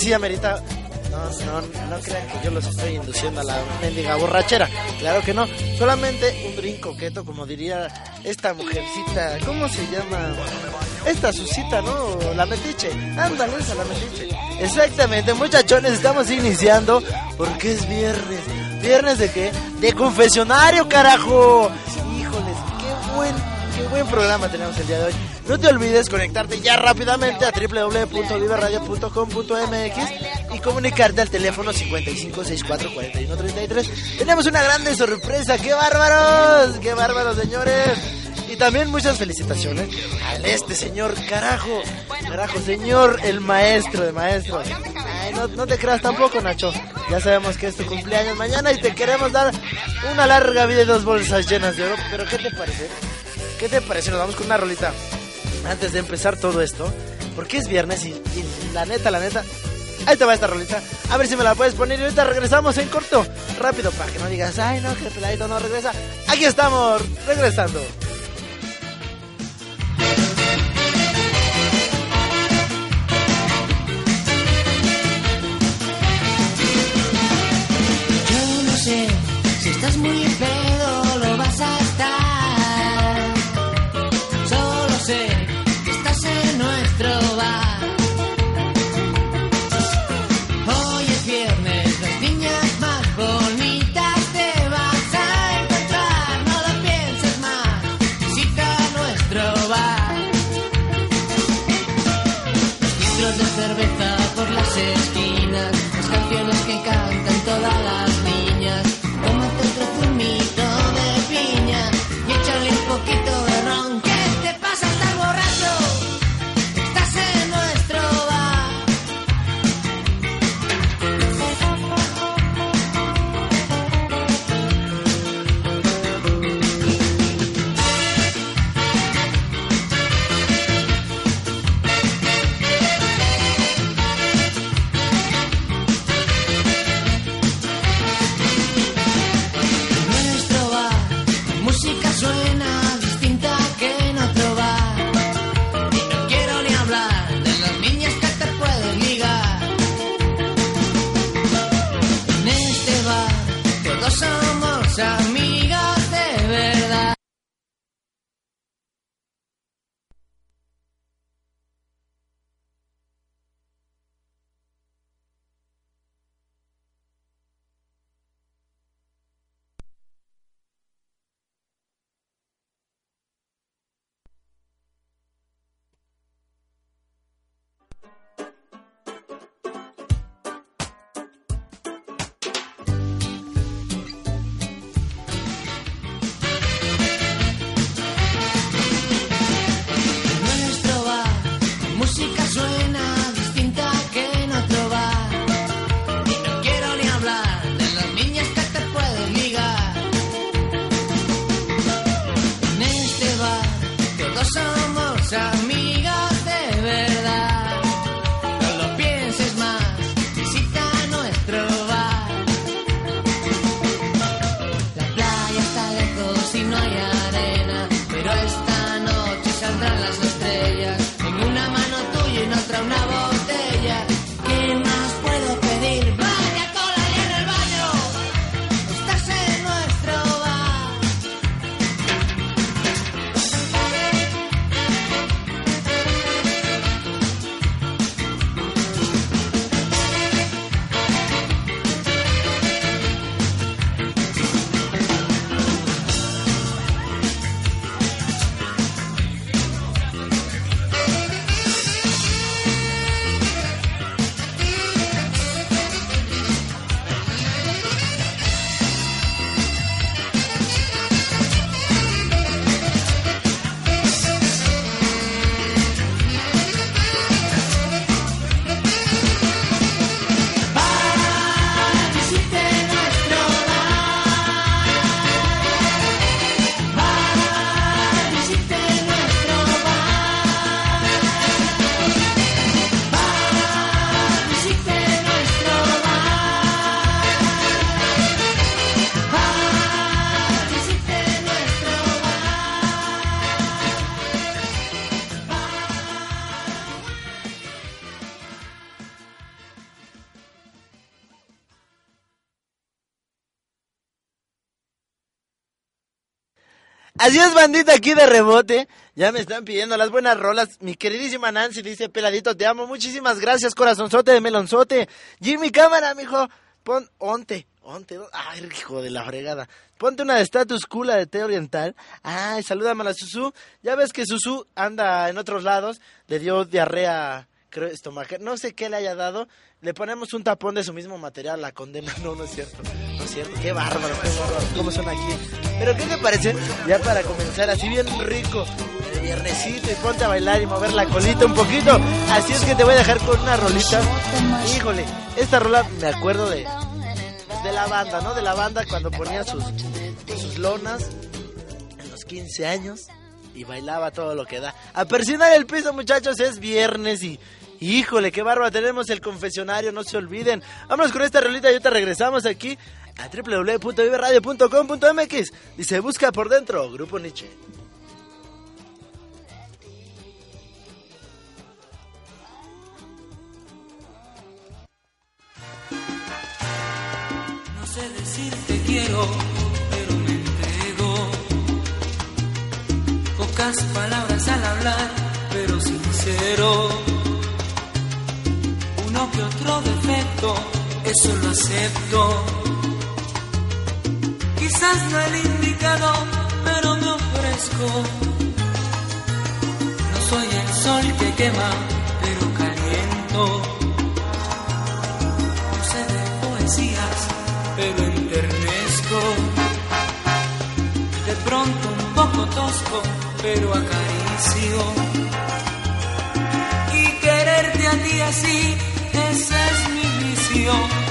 sí, amerita. No, no, no crean que yo los estoy induciendo a la mendiga borrachera. Claro que no. Solamente un drink coqueto, como diría esta mujercita. ¿Cómo se llama? Esta Susita, ¿no? La metiche. Ándale, esa, la metiche. Exactamente, muchachones, estamos iniciando porque es viernes. ¿Viernes de qué? De confesionario, carajo. Híjoles, qué buen, qué buen programa tenemos el día de hoy. No te olvides conectarte ya rápidamente a www.viveradio.com.mx y comunicarte al teléfono 55644133. Tenemos una grande sorpresa, qué bárbaros, qué bárbaros, señores. Y también muchas felicitaciones al este señor, carajo, carajo, señor, el maestro de maestros. No te creas tampoco, Nacho. Ya sabemos que es tu cumpleaños mañana y te queremos dar una larga vida y dos bolsas llenas de oro. Pero ¿qué te parece? ¿Qué te parece? Nos vamos con una rolita antes de empezar todo esto. Porque es viernes y, la neta, la neta, Ahí te va esta rolita. A ver si me la puedes poner y ahorita regresamos en corto. Rápido, para que no digas, ay no, que el peladito no regresa. Aquí estamos, regresando. Yo no sé si estás muy pedo Así es, bandita, aquí de rebote. Ya me están pidiendo las buenas rolas. Mi queridísima Nancy dice, peladito, te amo. Muchísimas gracias, corazonzote de melonzote. Jimmy Cámara, mijo. Pon, onte, onte. Ay, hijo de la fregada. Ponte una de status cool de té oriental. Ay, salúdame a la Susu. Ya ves que Susu anda en otros lados. Le dio diarrea, creo, estomacal. No sé qué le haya dado. Le ponemos un tapón de su mismo material. La condena. No, no es cierto. No es cierto. Qué bárbaro, qué bárbaro. ¿Cómo son aquí? Pero ¿qué te parece? Ya para comenzar así bien rico. El viernesito y ponte a bailar y mover la colita un poquito. Así es que te voy a dejar con una rolita. Híjole, esta rola me acuerdo de de la banda, ¿no? De la banda cuando ponía sus, sus lonas en los 15 años y bailaba todo lo que da. A persinar el piso, muchachos, es viernes y híjole, qué barba tenemos el confesionario, no se olviden. Vámonos con esta rolita y ahorita regresamos aquí a www.viveradio.com.mx. Dice, busca por dentro, Grupo Nietzsche. No sé decir te quiero, pero me entrego. Pocas palabras al hablar, pero sincero. Que otro defecto, eso lo acepto. Quizás no el indicado, pero me ofrezco. No soy el sol que quema, pero caliento. No sé de poesías, pero enternezco. De pronto un poco tosco, pero acaricio. Y quererte a ti así, esa es mi misión.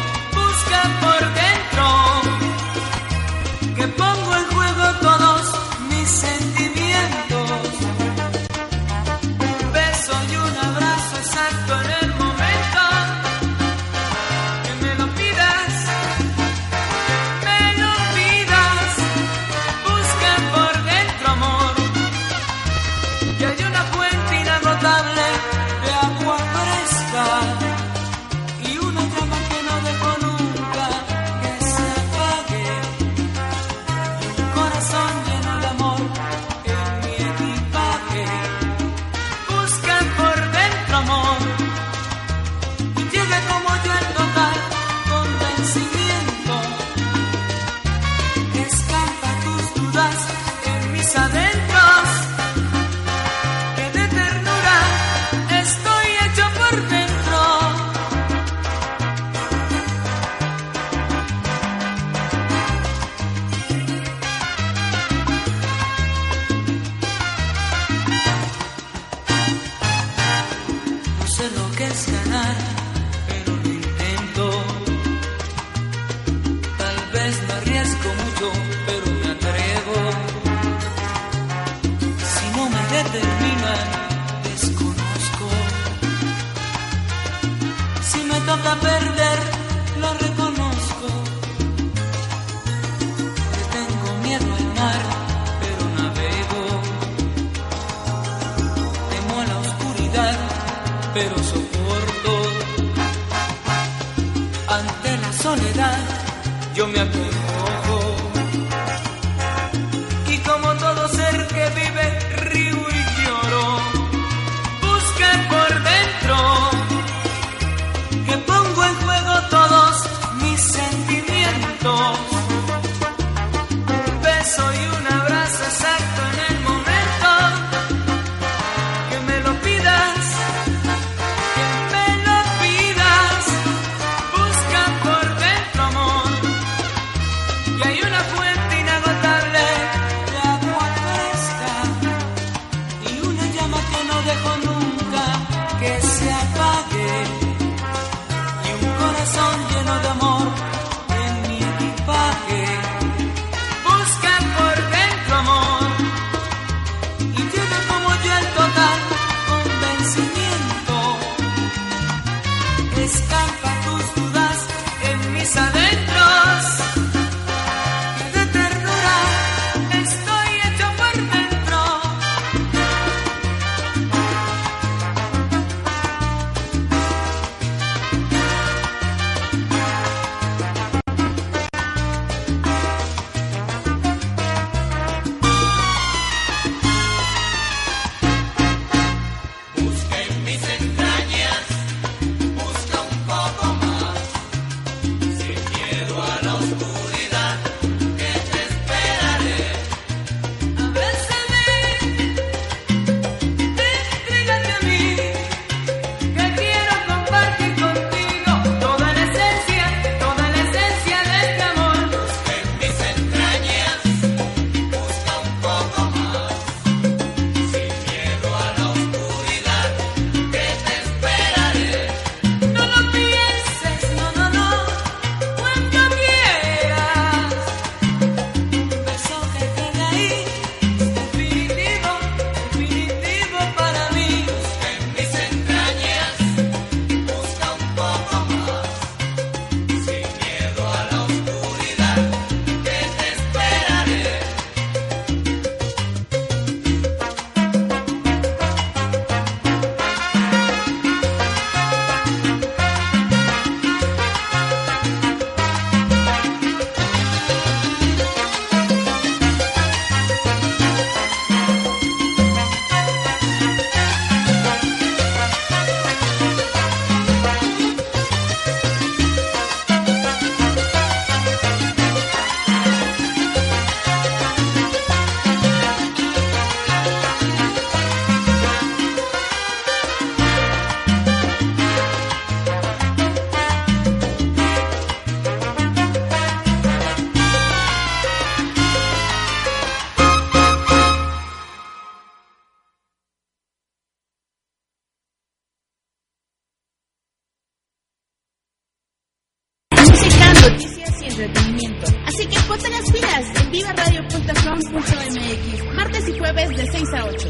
Martes y jueves de 6 a 8.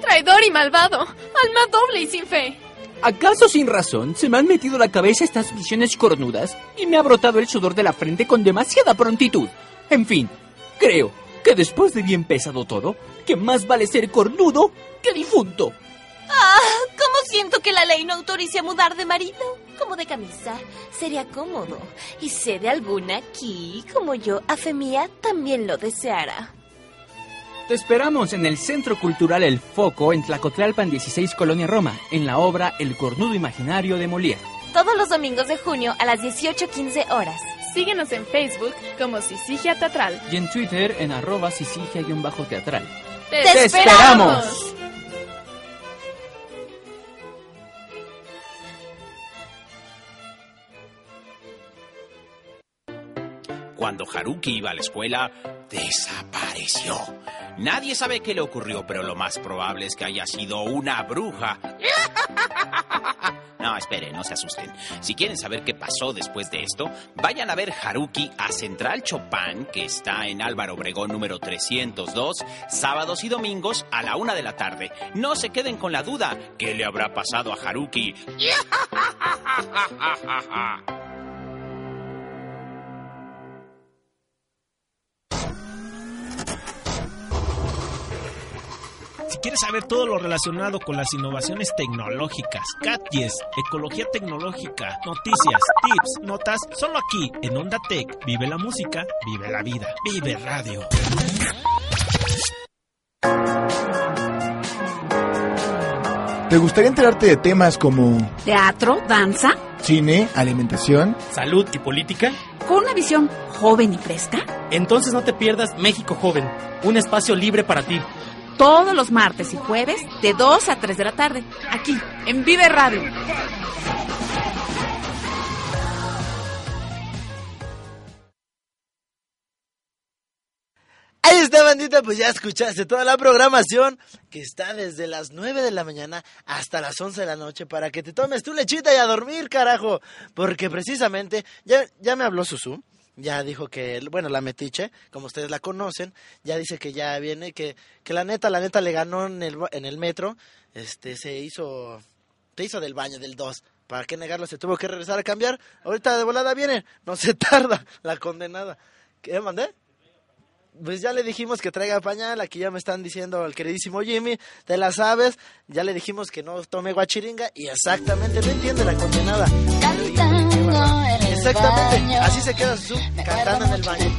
Traidor y malvado, alma doble y sin fe. ¿Acaso sin razón se me han metido a la cabeza estas visiones cornudas y me ha brotado el sudor de la frente con demasiada prontitud? En fin, creo que después de bien pesado todo, que más vale ser cornudo que difunto. Ah, ¿cómo siento que la ley no autorice a mudar de marido? Como de camisa, sería cómodo. Y sé de alguna aquí, como yo, a fe mía, también lo deseara. Te esperamos en el Centro Cultural El Foco en Tlacotlalpan 16 Colonia Roma, en la obra El cornudo imaginario de Molière. Todos los domingos de junio a las 18.15 horas. Síguenos en Facebook como Sisigia Teatral. Y en Twitter en arroba sisigia-teatral. ¡Te, ¡Te esperamos! Cuando Haruki iba a la escuela, desapareció. Nadie sabe qué le ocurrió, pero lo más probable es que haya sido una bruja. No, espere, no se asusten. Si quieren saber qué pasó después de esto, vayan a ver Haruki a Central Chopin, que está en Álvaro Obregón número 302, sábados y domingos a la una de la tarde. No se queden con la duda, ¿qué le habrá pasado a Haruki? Si quieres saber todo lo relacionado con las innovaciones tecnológicas, gadgets, ecología tecnológica, noticias, tips, notas, solo aquí en Onda Tech. Vive la música, vive la vida, vive radio. ¿Te gustaría enterarte de temas como Teatro, danza, cine, alimentación? salud y política? con una visión joven y fresca. Entonces no te pierdas México Joven, un espacio libre para ti. Todos los martes y jueves de 2 a 3 de la tarde, aquí en Vive Radio. Ahí está, bandita, pues ya escuchaste toda la programación que está desde las 9 de la mañana hasta las 11 de la noche para que te tomes tu lechita y a dormir, carajo. Porque precisamente, ya, ya me habló Susu, ya dijo que, bueno, la metiche, como ustedes la conocen, ya dice que ya viene, que, que la neta, la neta le ganó en el, en el metro, este, se hizo, se hizo del baño del 2. ¿Para qué negarlo? Se tuvo que regresar a cambiar. Ahorita de volada viene, no se tarda la condenada. ¿Qué mandé? pues ya le dijimos que traiga pañal, aquí ya me están diciendo el queridísimo Jimmy, te la sabes, ya le dijimos que no tome guachiringa y exactamente, no entiende la condenada. Exactamente, así se queda Susu cantando en el baño.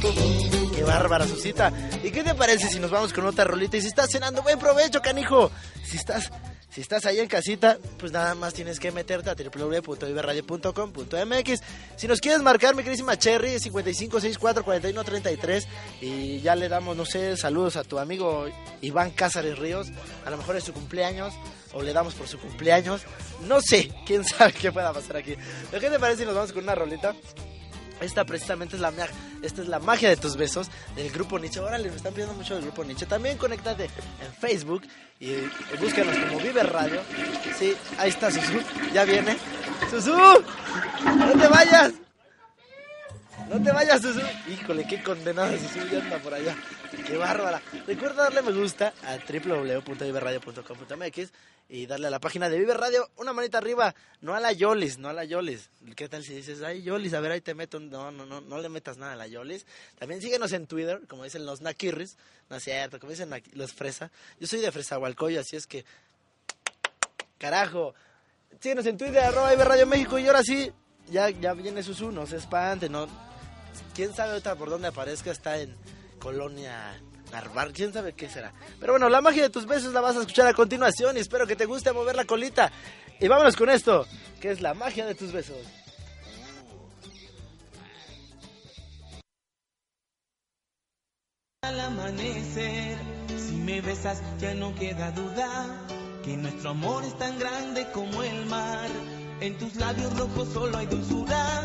Qué bárbara Susita. ¿Y qué te parece si nos vamos con otra rolita? Y si estás cenando, buen provecho, canijo. Si estás si estás ahí en casita, pues nada más tienes que meterte a www.viverradio.com.mx. Si nos quieres marcar, mi queridísima Cherry, 55644133 y ya le damos, no sé, saludos a tu amigo Iván Cázares Ríos. A lo mejor es su cumpleaños o le damos por su cumpleaños. No sé, quién sabe qué pueda pasar aquí. ¿Pero qué te parece si nos vamos con una rolita? Esta precisamente es la, ma- esta es la magia de tus besos del grupo Nietzsche. Ahora les están pidiendo mucho del grupo Nietzsche. También conéctate en Facebook y, y búscanos como Vive Radio. Sí, ahí está Susu. Ya viene. ¡Susu! ¡No te vayas! No te vayas, Susu. Híjole, qué condenada Susu ya anda por allá. Qué bárbara. Recuerda darle me gusta a www.viverradio.com.mx y darle a la página de Vive Radio una manita arriba. No a la Yolis, no a la Yolis. ¿Qué tal si dices, ay, Yolis, a ver, ahí te meto? un-". No, no, no, no le metas nada a la Yolis. También síguenos en Twitter, como dicen los naquirris. No es cierto, como dicen los fresa. Yo soy de Fresahualcoyo, así es que. Carajo. Síguenos en Twitter, arroba Vive Radio México. Y ahora sí, ya, ya viene Susu, no se espante, no. Quién sabe ahorita por dónde aparezca, está en Colonia Narvar, quién sabe qué será. Pero bueno, la magia de tus besos la vas a escuchar a continuación y espero que te guste mover la colita. Y vámonos con esto, que es la magia de tus besos. Al amanecer, si me besas ya no queda duda que nuestro amor es tan grande como el mar. En tus labios rojos solo hay dulzura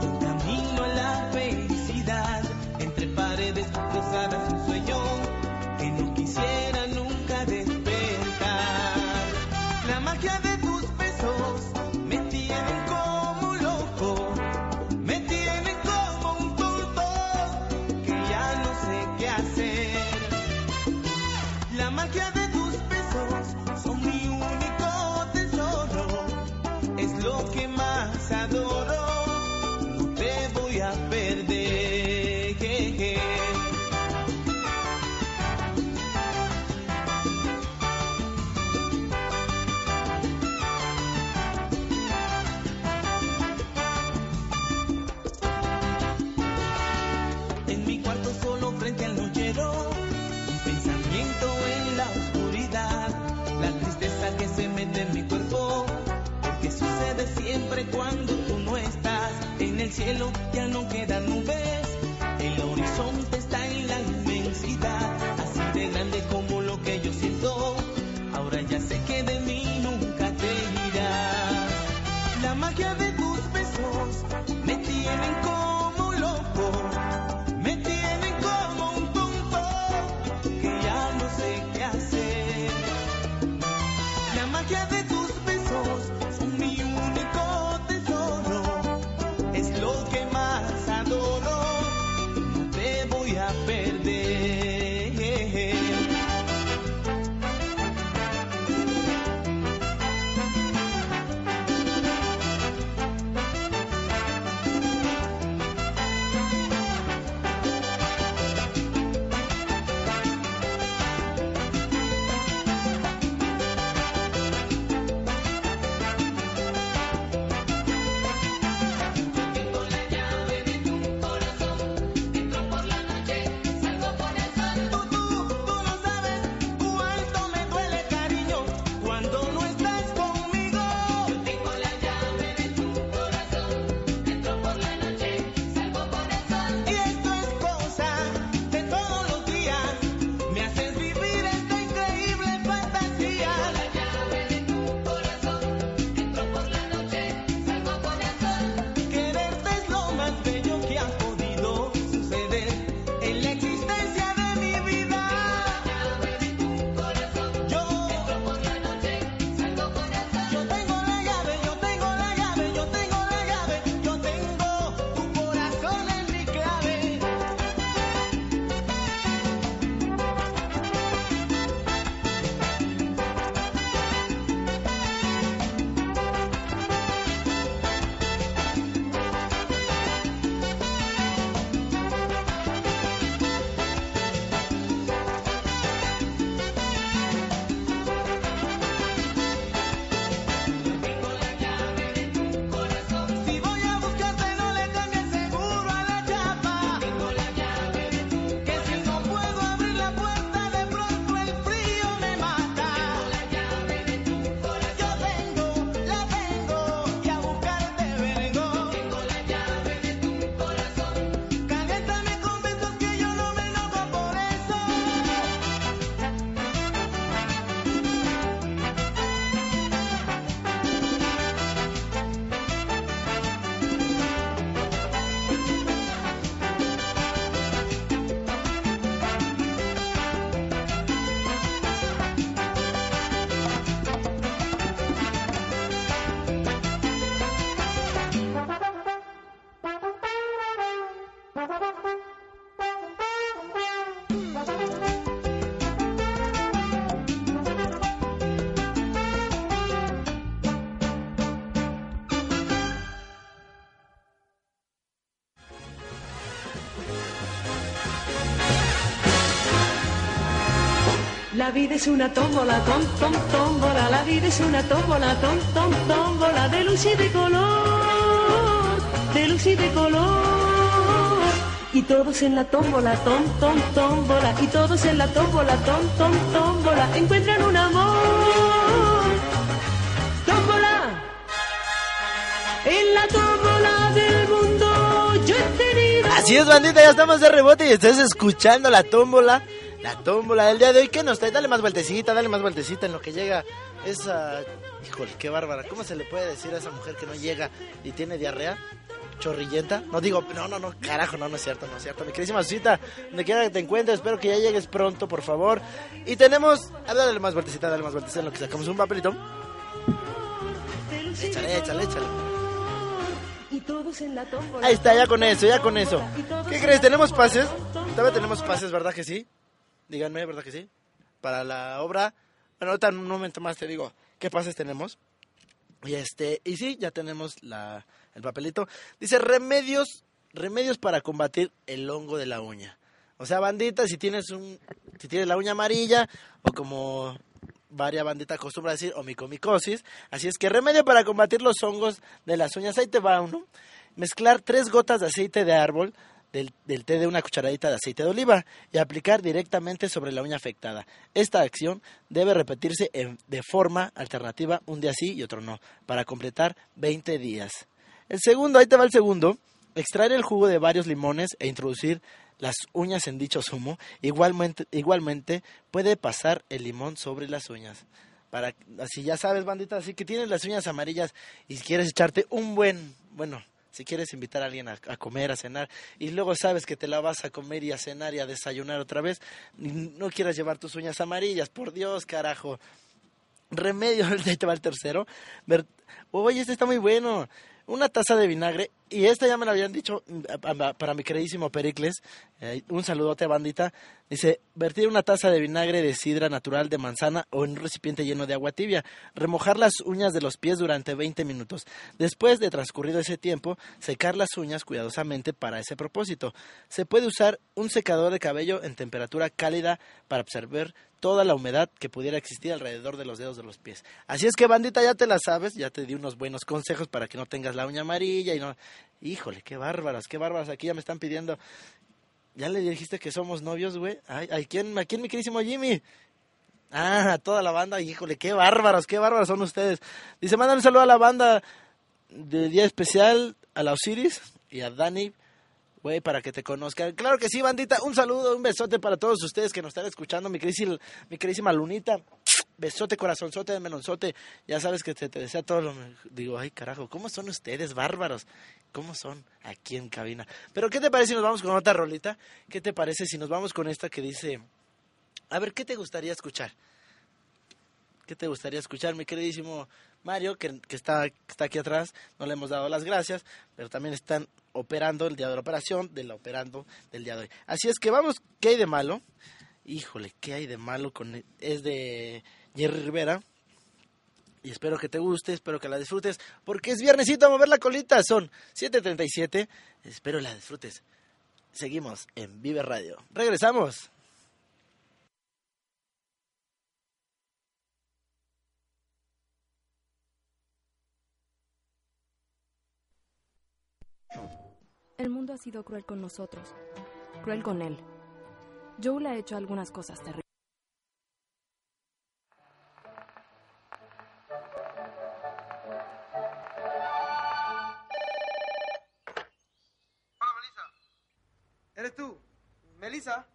y un camino a la felicidad. Entre paredes cruzadas que no quisiera nunca despertar. La magia de tus besos me tienen como loco, me tienen como un tonto que ya no sé qué hacer. La magia de tus besos son mi único tesoro, es lo que más adoro. No te voy a perder. siempre cuando tú no estás. En el cielo ya no quedan nubes, el horizonte está en la inmensidad, así de grande como lo que yo siento. Ahora ya sé que de mí nunca te irás. La magia de tus besos me tienen con La vida es una tómbola, tom, tom, tómbola. La vida es una tómbola, tom, tom, tómbola. De luz y de color, de luz y de color. Y todos en la tómbola, tom, tom, tómbola. Y todos en la tómbola, tom, tom, tómbola. Encuentran un amor. Tómbola. En la tómbola del mundo yo he tenido. Así es, bandita, ya estamos de rebote y estás escuchando la tómbola. La tómbola del día de hoy. ¿Qué nos trae? Dale más vueltecita, dale más vueltecita en lo que llega esa... Híjole, qué bárbara. ¿Cómo se le puede decir a esa mujer que no llega y tiene diarrea? ¿Chorrillenta? No digo, no, no, no, carajo, no, no es cierto, no es cierto. Mi queridísima Susita, donde quiera que te encuentres, espero que ya llegues pronto, por favor. Y tenemos... Dale más vueltecita, dale más vueltecita en lo que sacamos un papelito. Échale, échale, échale. Ahí está, ya con eso, ya con eso. ¿Qué crees? ¿Tenemos pases? Todavía tenemos pases, ¿verdad que sí? Díganme, ¿verdad que sí? Para la obra. Bueno, ahorita en un momento más te digo qué pases tenemos. Y este, y sí, ya tenemos la, el papelito. Dice remedios, remedios para combatir el hongo de la uña. O sea, bandita, si tienes un, si tienes la uña amarilla, o como varia bandita acostumbra decir, omicomicosis. Así es que remedio para combatir los hongos de las uñas. Ahí te va uno. Mezclar tres gotas de aceite de árbol del, del té de una cucharadita de aceite de oliva y aplicar directamente sobre la uña afectada. Esta acción debe repetirse de forma alternativa un día sí y otro no, para completar 20 días. El segundo, ahí te va el segundo, Extraer el jugo de varios limones e introducir las uñas en dicho zumo. Igualmente, igualmente puede pasar el limón sobre las uñas. Para, así ya sabes, bandita, así que tienes las uñas amarillas y quieres echarte un buen, bueno, si quieres invitar a alguien a, comer, a cenar, y luego sabes que te la vas a comer y a cenar y a desayunar otra vez, no quieras llevar tus uñas amarillas, por Dios, carajo. Remedio, ahí te va el tercero. Ver- Oye, este está muy bueno. Una taza de vinagre, y esta ya me lo habían dicho mm, para mi queridísimo Pericles. Eh, un saludote, bandita. Dice, vertir una taza de vinagre de sidra natural de manzana o en un recipiente lleno de agua tibia. Remojar las uñas de los pies durante 20 minutos. Después de transcurrido ese tiempo, secar las uñas cuidadosamente para ese propósito. Se puede usar un secador de cabello en temperatura cálida para absorber toda la humedad que pudiera existir alrededor de los dedos de los pies. Así es que, bandita, ya te la sabes, ya te di unos buenos consejos para que no tengas la uña amarilla y no... Híjole, qué bárbaras, qué bárbaras. Aquí ya me están pidiendo... ¿Ya le dijiste que somos novios, güey? Ay, ¿a quién, ¿a quién, mi querísimo Jimmy? Ah, a toda la banda, híjole, qué bárbaros, qué bárbaros son ustedes. Dice, mándale un saludo a la banda de Día Especial, a la Osiris y a Dani, güey, para que te conozcan. Claro que sí, bandita, un saludo, un besote para todos ustedes que nos están escuchando, mi queridísima, mi queridísima Lunita. Besote, corazonzote, melonzote. Ya sabes que te, te desea todo lo. Digo, ay, carajo, ¿cómo son ustedes, bárbaros? ¿Cómo son aquí en cabina? Pero, ¿qué te parece si nos vamos con otra rolita? ¿Qué te parece si nos vamos con esta que dice... A ver, ¿qué te gustaría escuchar? ¿Qué te gustaría escuchar, mi queridísimo Mario, que, que está, que está aquí atrás? No le hemos dado las gracias, pero también están operando el día de la operación, de la operando del día de hoy. Así es que vamos, ¿qué hay de malo? Híjole, ¿qué hay de malo con es de Jerry Rivera? Y espero que te guste, espero que la disfrutes, porque es viernesito a mover la colita, son 7.37, espero la disfrutes. Seguimos en Vive Radio. Regresamos. El mundo ha sido cruel con nosotros, cruel con él. Joe le ha hecho algunas cosas terribles. ¿Eres tú? ¿Melissa?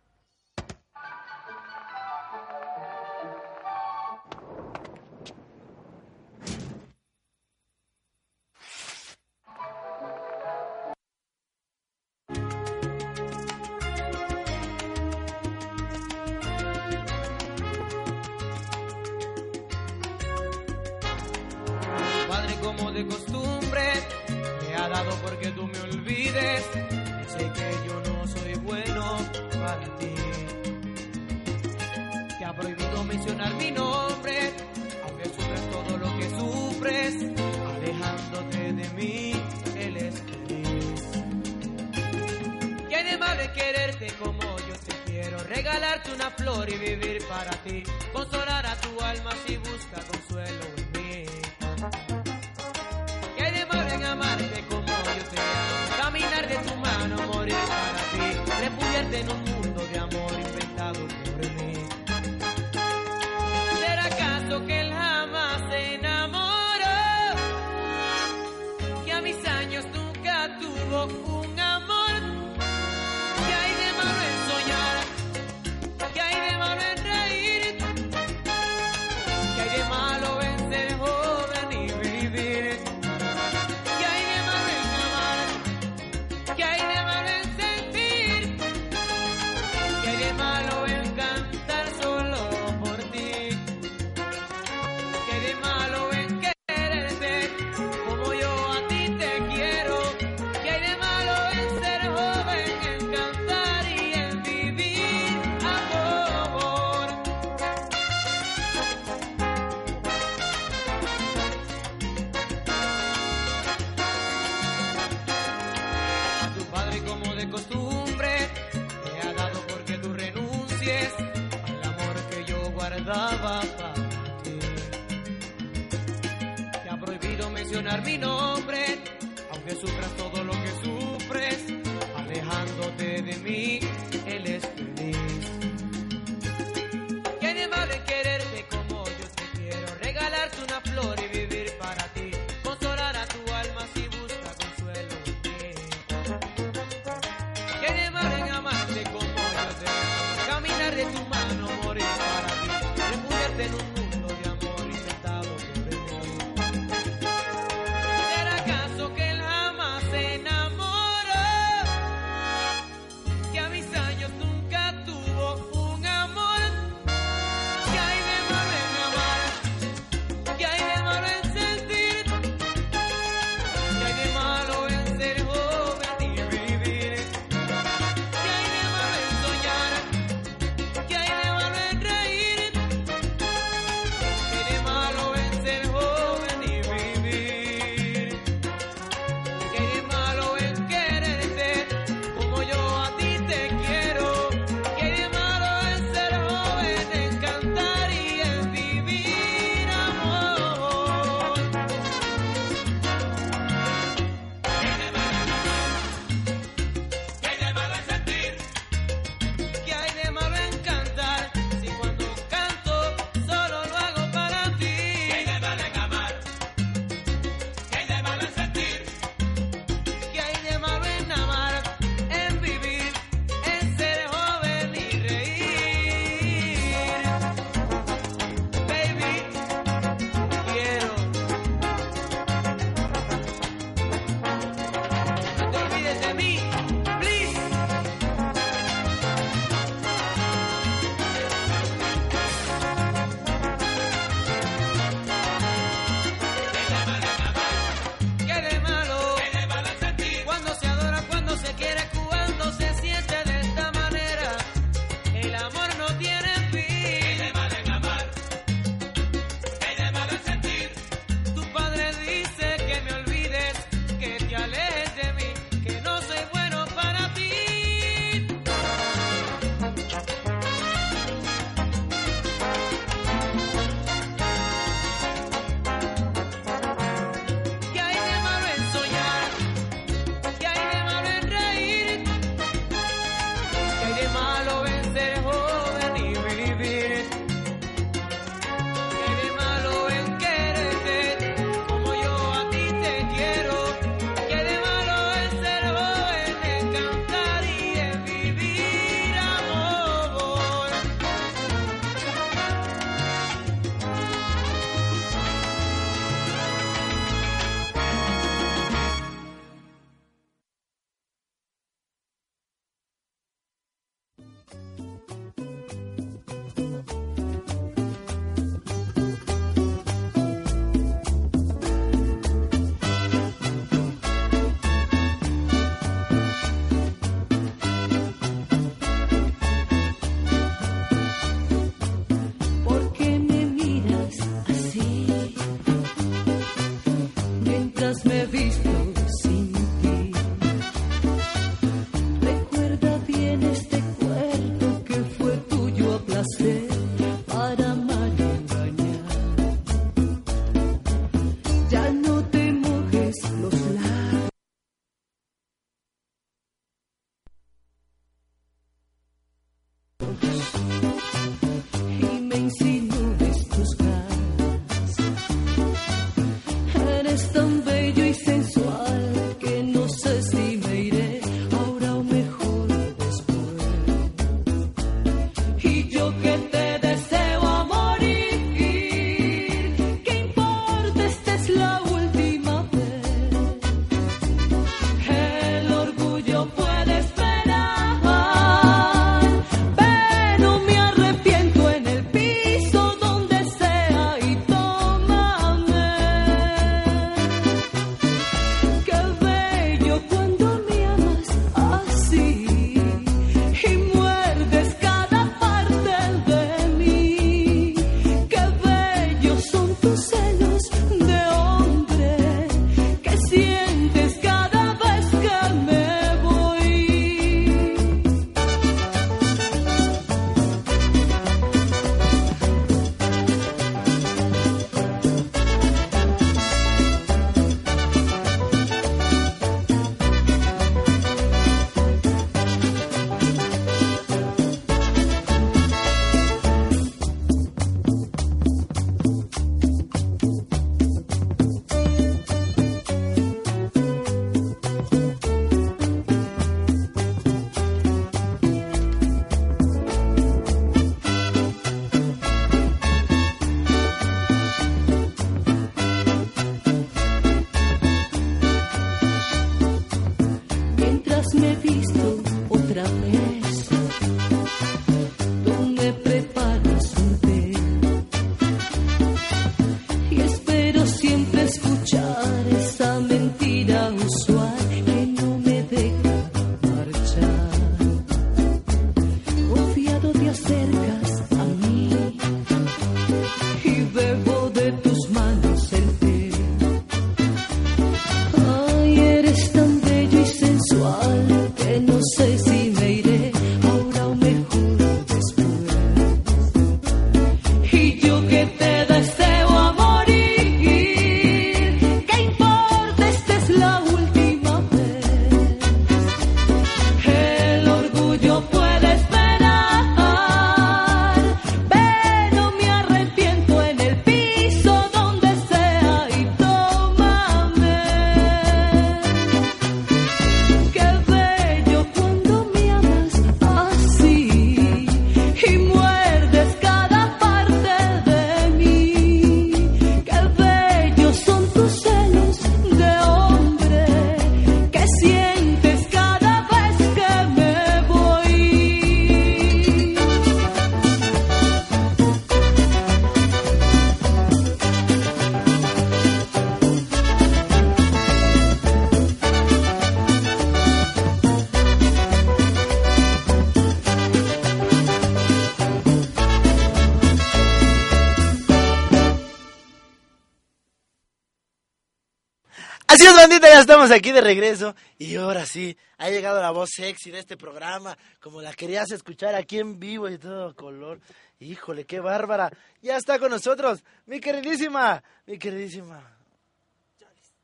Bandita, ya estamos aquí de regreso. Y ahora sí, ha llegado la voz sexy de este programa, como la querías escuchar aquí en vivo y todo color. Híjole, qué bárbara. Ya está con nosotros, mi queridísima, mi queridísima.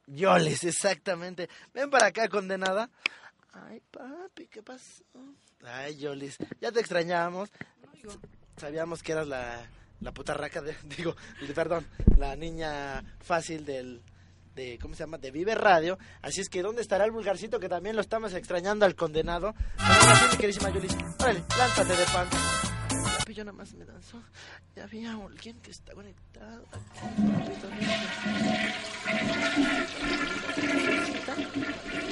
Yoles, exactamente. Ven para acá, condenada. Ay, papi, ¿qué pasó? Ay, Yolis, ya te extrañábamos. Sabíamos que eras la, la puta raca de, digo, perdón, la niña fácil del, de, ¿cómo se llama? De Vive Radio. Así es que, ¿dónde estará el vulgarcito que también lo estamos extrañando al condenado? Mi queridísima órale, lánzate de pan. Yo nada más me. Ya había alguien que está conectado.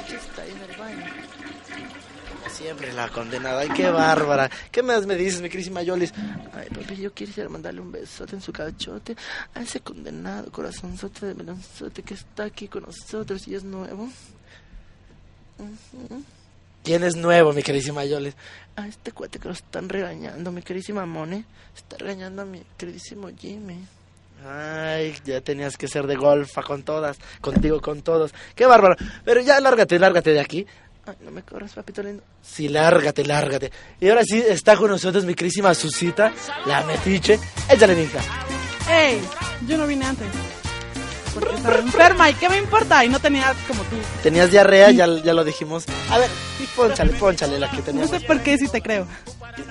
Está ahí en el baño. Siempre, la condenada. Ay, qué bárbara. ¿Qué más me dices, mi querísima Yolis? Ay, papi, yo quisiera mandarle un besote en su cachote a ese condenado corazonzote de melonzote que está aquí con nosotros y es nuevo. ¿Quién es nuevo, mi queridísima Yolis? A este cuate que lo están regañando, mi queridísima Mone. Está regañando a mi queridísimo Jimmy. Ay, ya tenías que ser de golfa con todas, contigo con todos. Qué bárbaro. Pero ya lárgate, lárgate de aquí. Ay, no me corras, papito lindo. Sí, lárgate, lárgate. Y ahora sí está con nosotros mi queridísima Susita, la metiche. Échale, mija. ¡Ey! Yo no vine antes. Porque estaba enferma y ¿qué me importa? Y no tenía como tú. Tenías diarrea, ya, ya lo dijimos. A ver, ponchale, ponchale la que No teníamos. sé por qué si te creo.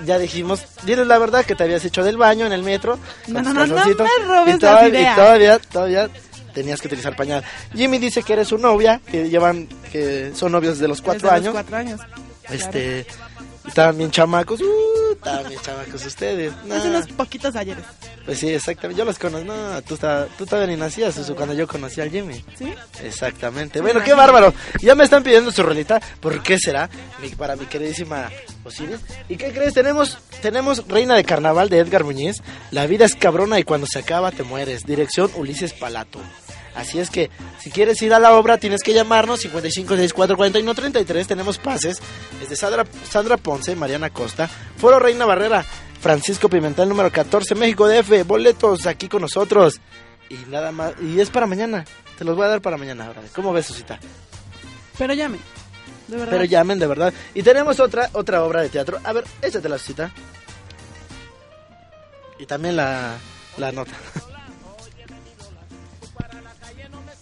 Ya dijimos, diles la verdad que te habías hecho del baño en el metro. No, no, no, no me robes y todavía, las ideas. y todavía, todavía tenías que utilizar pañal. Jimmy dice que eres su novia, que llevan, que son novios de los cuatro Desde los años. cuatro años. Este, estaban bien chamacos, uh, estaban bien chamacos ustedes. Hace Nah, unos poquitos ayeres. Pues sí, exactamente, yo los conozco, no, tú, está- tú todavía ni nacías, Susu, cuando yo conocí al Jimmy. ¿Sí? Exactamente. Bueno, qué bárbaro. Ya me están pidiendo su rolita. ¿Por qué será? Mi- para mi queridísima Osiris. ¿Y qué crees? Tenemos, tenemos Reina de Carnaval de Edgar Muñiz. La vida es cabrona y cuando se acaba te mueres. Dirección Ulises Palato. Así es que si quieres ir a la obra tienes que llamarnos 55644133. Tenemos pases desde Sandra, Sandra Ponce, Mariana Costa, Foro Reina Barrera, Francisco Pimentel número 14, México DF. Boletos aquí con nosotros. Y nada más. Y es para mañana. Te los voy a dar para mañana. ahora. ¿Cómo ves, Susita? Pero llame. De verdad. Pero llamen de verdad. Y tenemos otra otra obra de teatro. A ver, échate la Susita. Y también la, la nota.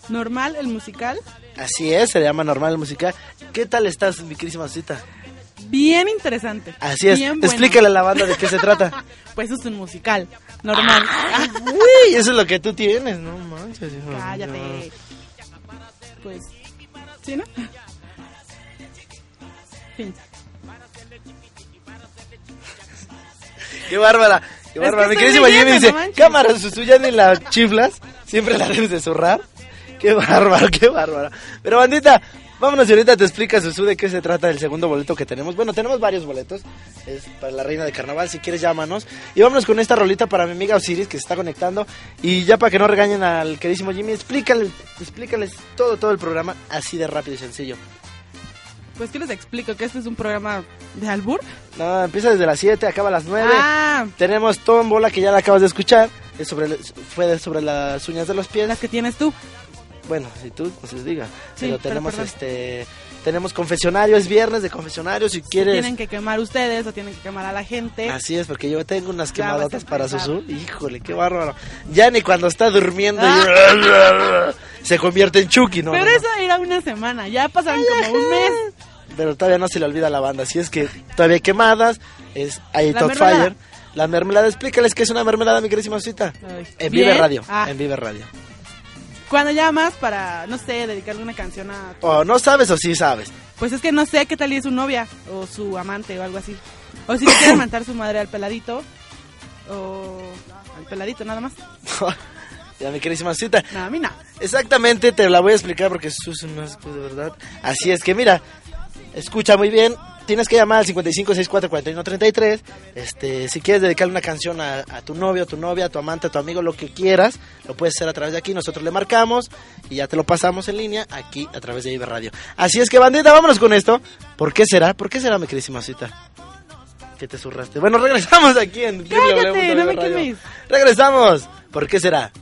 Normal, el musical. Así es, se llama Normal el Musical. ¿Qué tal estás, mi querísima Susita? Bien interesante. Así es. Bien bueno. Explícale a la banda de qué se trata. Pues es un musical. Normal. Uy, eso es lo que tú tienes, no manches. hijo. Cállate. Pues. ¿Sí, no? Fin. Qué bárbara. Qué bárbara. Mi queridísima Jimmy dice, cámara, Susu, ya ni la chiflas. Siempre la debes de zurrar. Qué bárbaro, qué bárbaro. Pero bandita, vámonos y ahorita te explica Susu de qué se trata el segundo boleto que tenemos. Bueno, tenemos varios boletos. Es para la reina de carnaval, si quieres llámanos. Y vámonos con esta rolita para mi amiga Osiris que se está conectando. Y ya para que no regañen al queridísimo Jimmy, explícale, explícales todo, todo el programa así de rápido y sencillo. Pues, ¿qué les explico? ¿Que este es un programa de albur? No, empieza desde las 7, acaba a las 9. Ah. Tenemos Tómbola, que ya la acabas de escuchar. Es sobre, fue sobre las uñas de los pies. Las que tienes tú. Bueno, si tú, pues les diga. Sí, pero tenemos este... Tenemos confesionario, es viernes de confesionario, si Se quieres... tienen que quemar ustedes o tienen que quemar a la gente. Así es, porque yo tengo unas quemadotas para. Susu. Híjole, qué bárbaro. Ya ni cuando está durmiendo Ah. se convierte en Chucky, ¿no? Pero no, no. eso era una semana. Ya pasaron como un mes. Pero todavía no se le olvida a la banda. Así es que todavía hay quemadas. Es, hay Top. Fire. La mermelada, explícales qué es una mermelada, mi queridísima cita. Ay. En. Vive Radio. Ah. En Vive Radio. Cuando llamas para, no sé, dedicarle una canción a... O no sabes o sí sabes. Pues es que no sé qué tal y es su novia o su amante o algo así. O si le quiere matar su madre al peladito o al peladito nada más. ya, mi queridísima cita. No, a mí no. Exactamente, te la voy a explicar porque eso es un asco de verdad. Así es que mira, escucha muy bien. Tienes que llamar al 55644133. Este, si quieres dedicarle una canción a, a tu novio, a tu novia, a tu amante, a tu amigo, lo que quieras, lo puedes hacer a través de aquí. Nosotros le marcamos y ya te lo pasamos en línea aquí a través de Iber Radio. Así es que, bandita, vámonos con esto. ¿Por qué será? ¿Por qué será, mi queridísima cita? Que te zurraste. Bueno, regresamos aquí en Cállate, no me. Regresamos. ¿Por qué será?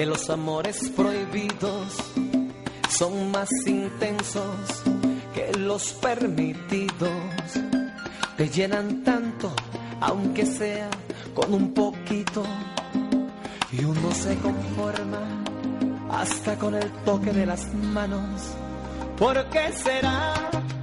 Que los amores prohibidos son más intensos que los permitidos. Te llenan tanto, aunque sea con un poquito, y uno se conforma hasta con el toque de las manos. ¿Por qué será?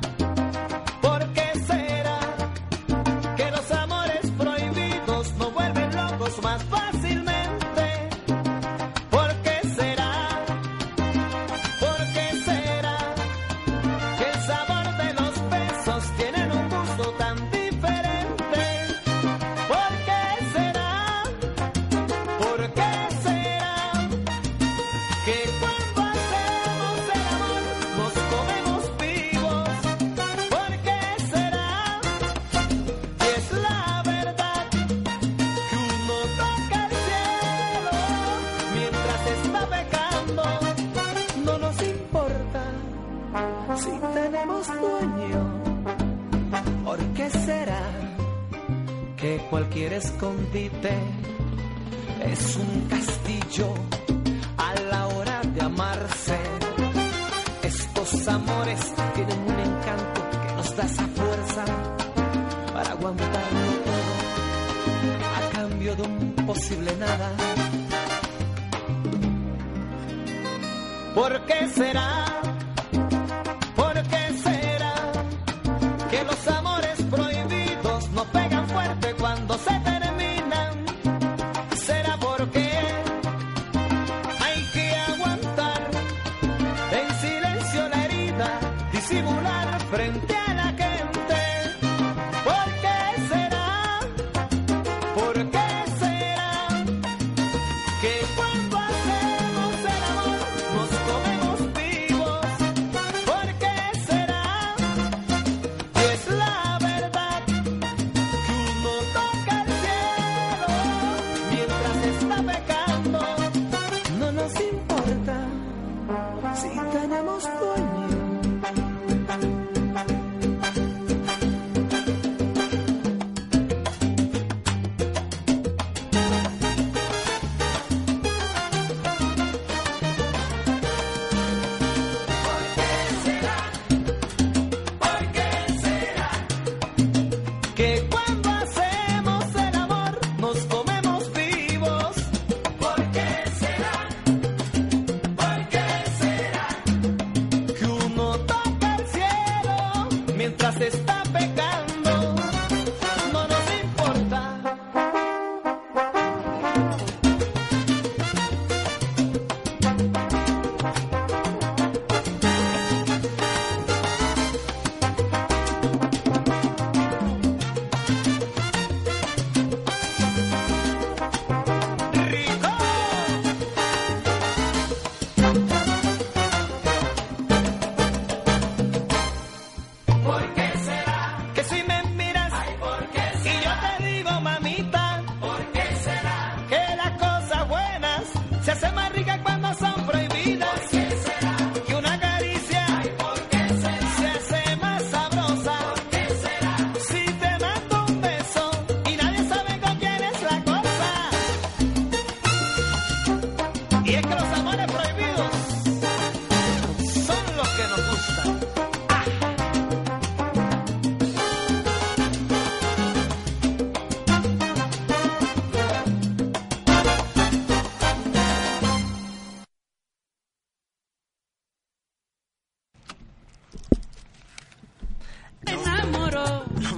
Cualquier escondite es un castillo a la hora de amarse? Estos amores tienen un encanto que nos da esa fuerza para aguantarlo todo a cambio de un posible nada. ¿Por qué será? ¿Por qué será que los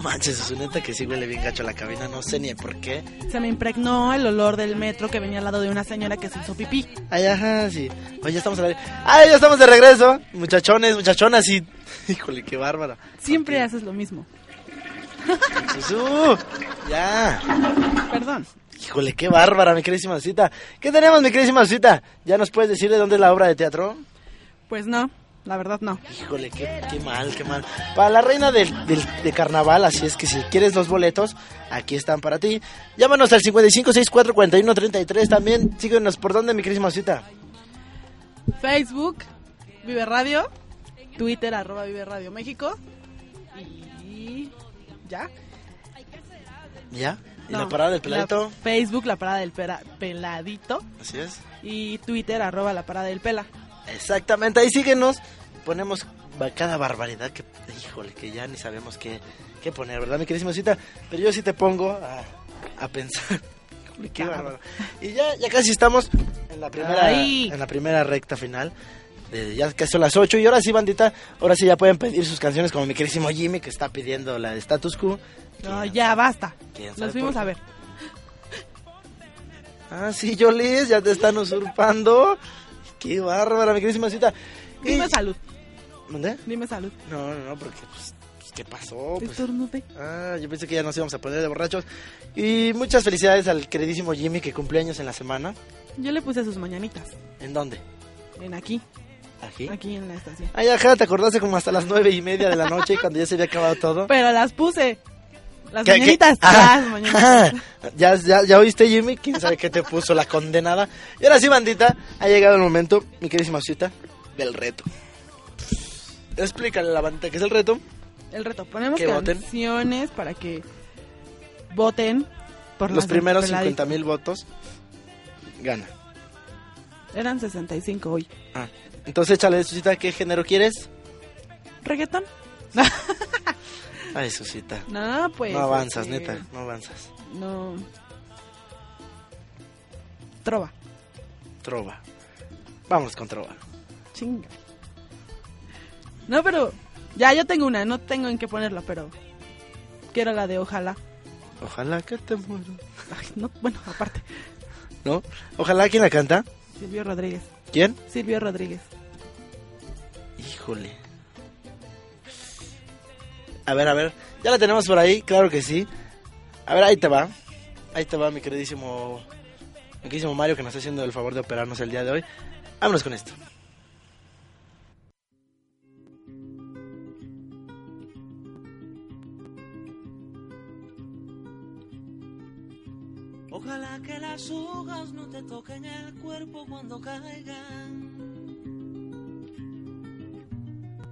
manches, es neta que sí huele bien gacho la cabina, no sé ni por qué. Se me impregnó el olor del metro que venía al lado de una señora que se hizo pipí. Ay, ajá, sí. Oye, ya estamos al aire. ¡Ay, ya estamos de regreso! Muchachones, muchachonas y... Híjole, qué bárbaro. Siempre haces lo mismo. Susu, ya. Perdón. Híjole, qué bárbara, mi queridísima cita. ¿Qué tenemos, mi queridísima cita? ¿Ya nos puedes decir de dónde es la obra de teatro? Pues no, la verdad no. Híjole, qué, qué mal, qué mal. Para la reina del, del- de carnaval, así es que si quieres los boletos, aquí están para ti. Llámanos al 55644133 también. Síguenos por dónde, mi queridísima cita. Facebook, Vive Radio, Twitter, arroba Vive Radio México. Y ya. ¿Ya? ¿Y la parada del peladito? La- Facebook, la parada del pera- peladito. Así es. Y Twitter, arroba la parada del pela. Exactamente, ahí síguenos. Ponemos cada barbaridad que, híjole, que ya ni sabemos qué, qué poner, ¿verdad, mi queridísima cita? Pero yo sí te pongo a, a pensar. Qué bárbaro. Y ya, ya casi estamos en la primera, Ay. en la primera recta final. De, ya casi son las 8 y ahora sí, bandita, ahora sí ya pueden pedir sus canciones como mi queridísimo Jimmy que está pidiendo la de Status Quo. No, ya basta. Los fuimos a ver. Ah, sí, Jolis, ya te están usurpando. Qué bárbara, mi queridísima cita. Dime Y- salud. ¿Dónde? Dime salud. No, no, no, porque, pues, ¿qué pasó? Pues, ah, yo pensé que ya nos íbamos a poner de borrachos. Y muchas felicidades al queridísimo Jimmy que cumple años en la semana. Yo le puse sus mañanitas. ¿En dónde? En aquí. ¿Aquí? Aquí en la estación. Ay, ajá, te acordaste como hasta las nueve y media de la noche cuando ya se había acabado todo. Pero las puse. Las ¿Qué- qué? mañanitas. Ah, Las mañanitas. ah, ¿Ya, ya, ya oíste, Jimmy? ¿Quién sabe qué te puso la condenada? Y ahora sí, bandita, ha llegado el momento, mi queridísima cita, del reto. Explícale a la bandita qué es el reto. El reto. Ponemos Que voten. canciones para que voten por Los primeros peladito. 50 mil votos gana. Eran 65 hoy. Ah, entonces échale, Susita, ¿qué género quieres? ¿Reggaetón? Ay, Susita. No, pues. no avanzas, este, neta, no avanzas. No. Trova. Trova. Vámonos con Trova. Chinga. No, pero. Ya, yo tengo una. No tengo en qué ponerla, pero. Quiero la de ojalá. Ojalá que te muero. Ay, no, bueno, aparte. ¿No? Ojalá, ¿quién la canta? Silvio Rodríguez. ¿Quién? Silvio Rodríguez. Híjole. A ver, a ver. ¿Ya la tenemos por ahí? Claro que sí. A ver, ahí te va. Ahí te va mi queridísimo... Queridísimo Mario que nos está haciendo el favor de operarnos el día de hoy. Vámonos con esto. Ojalá que las hojas no te toquen el cuerpo cuando caigan.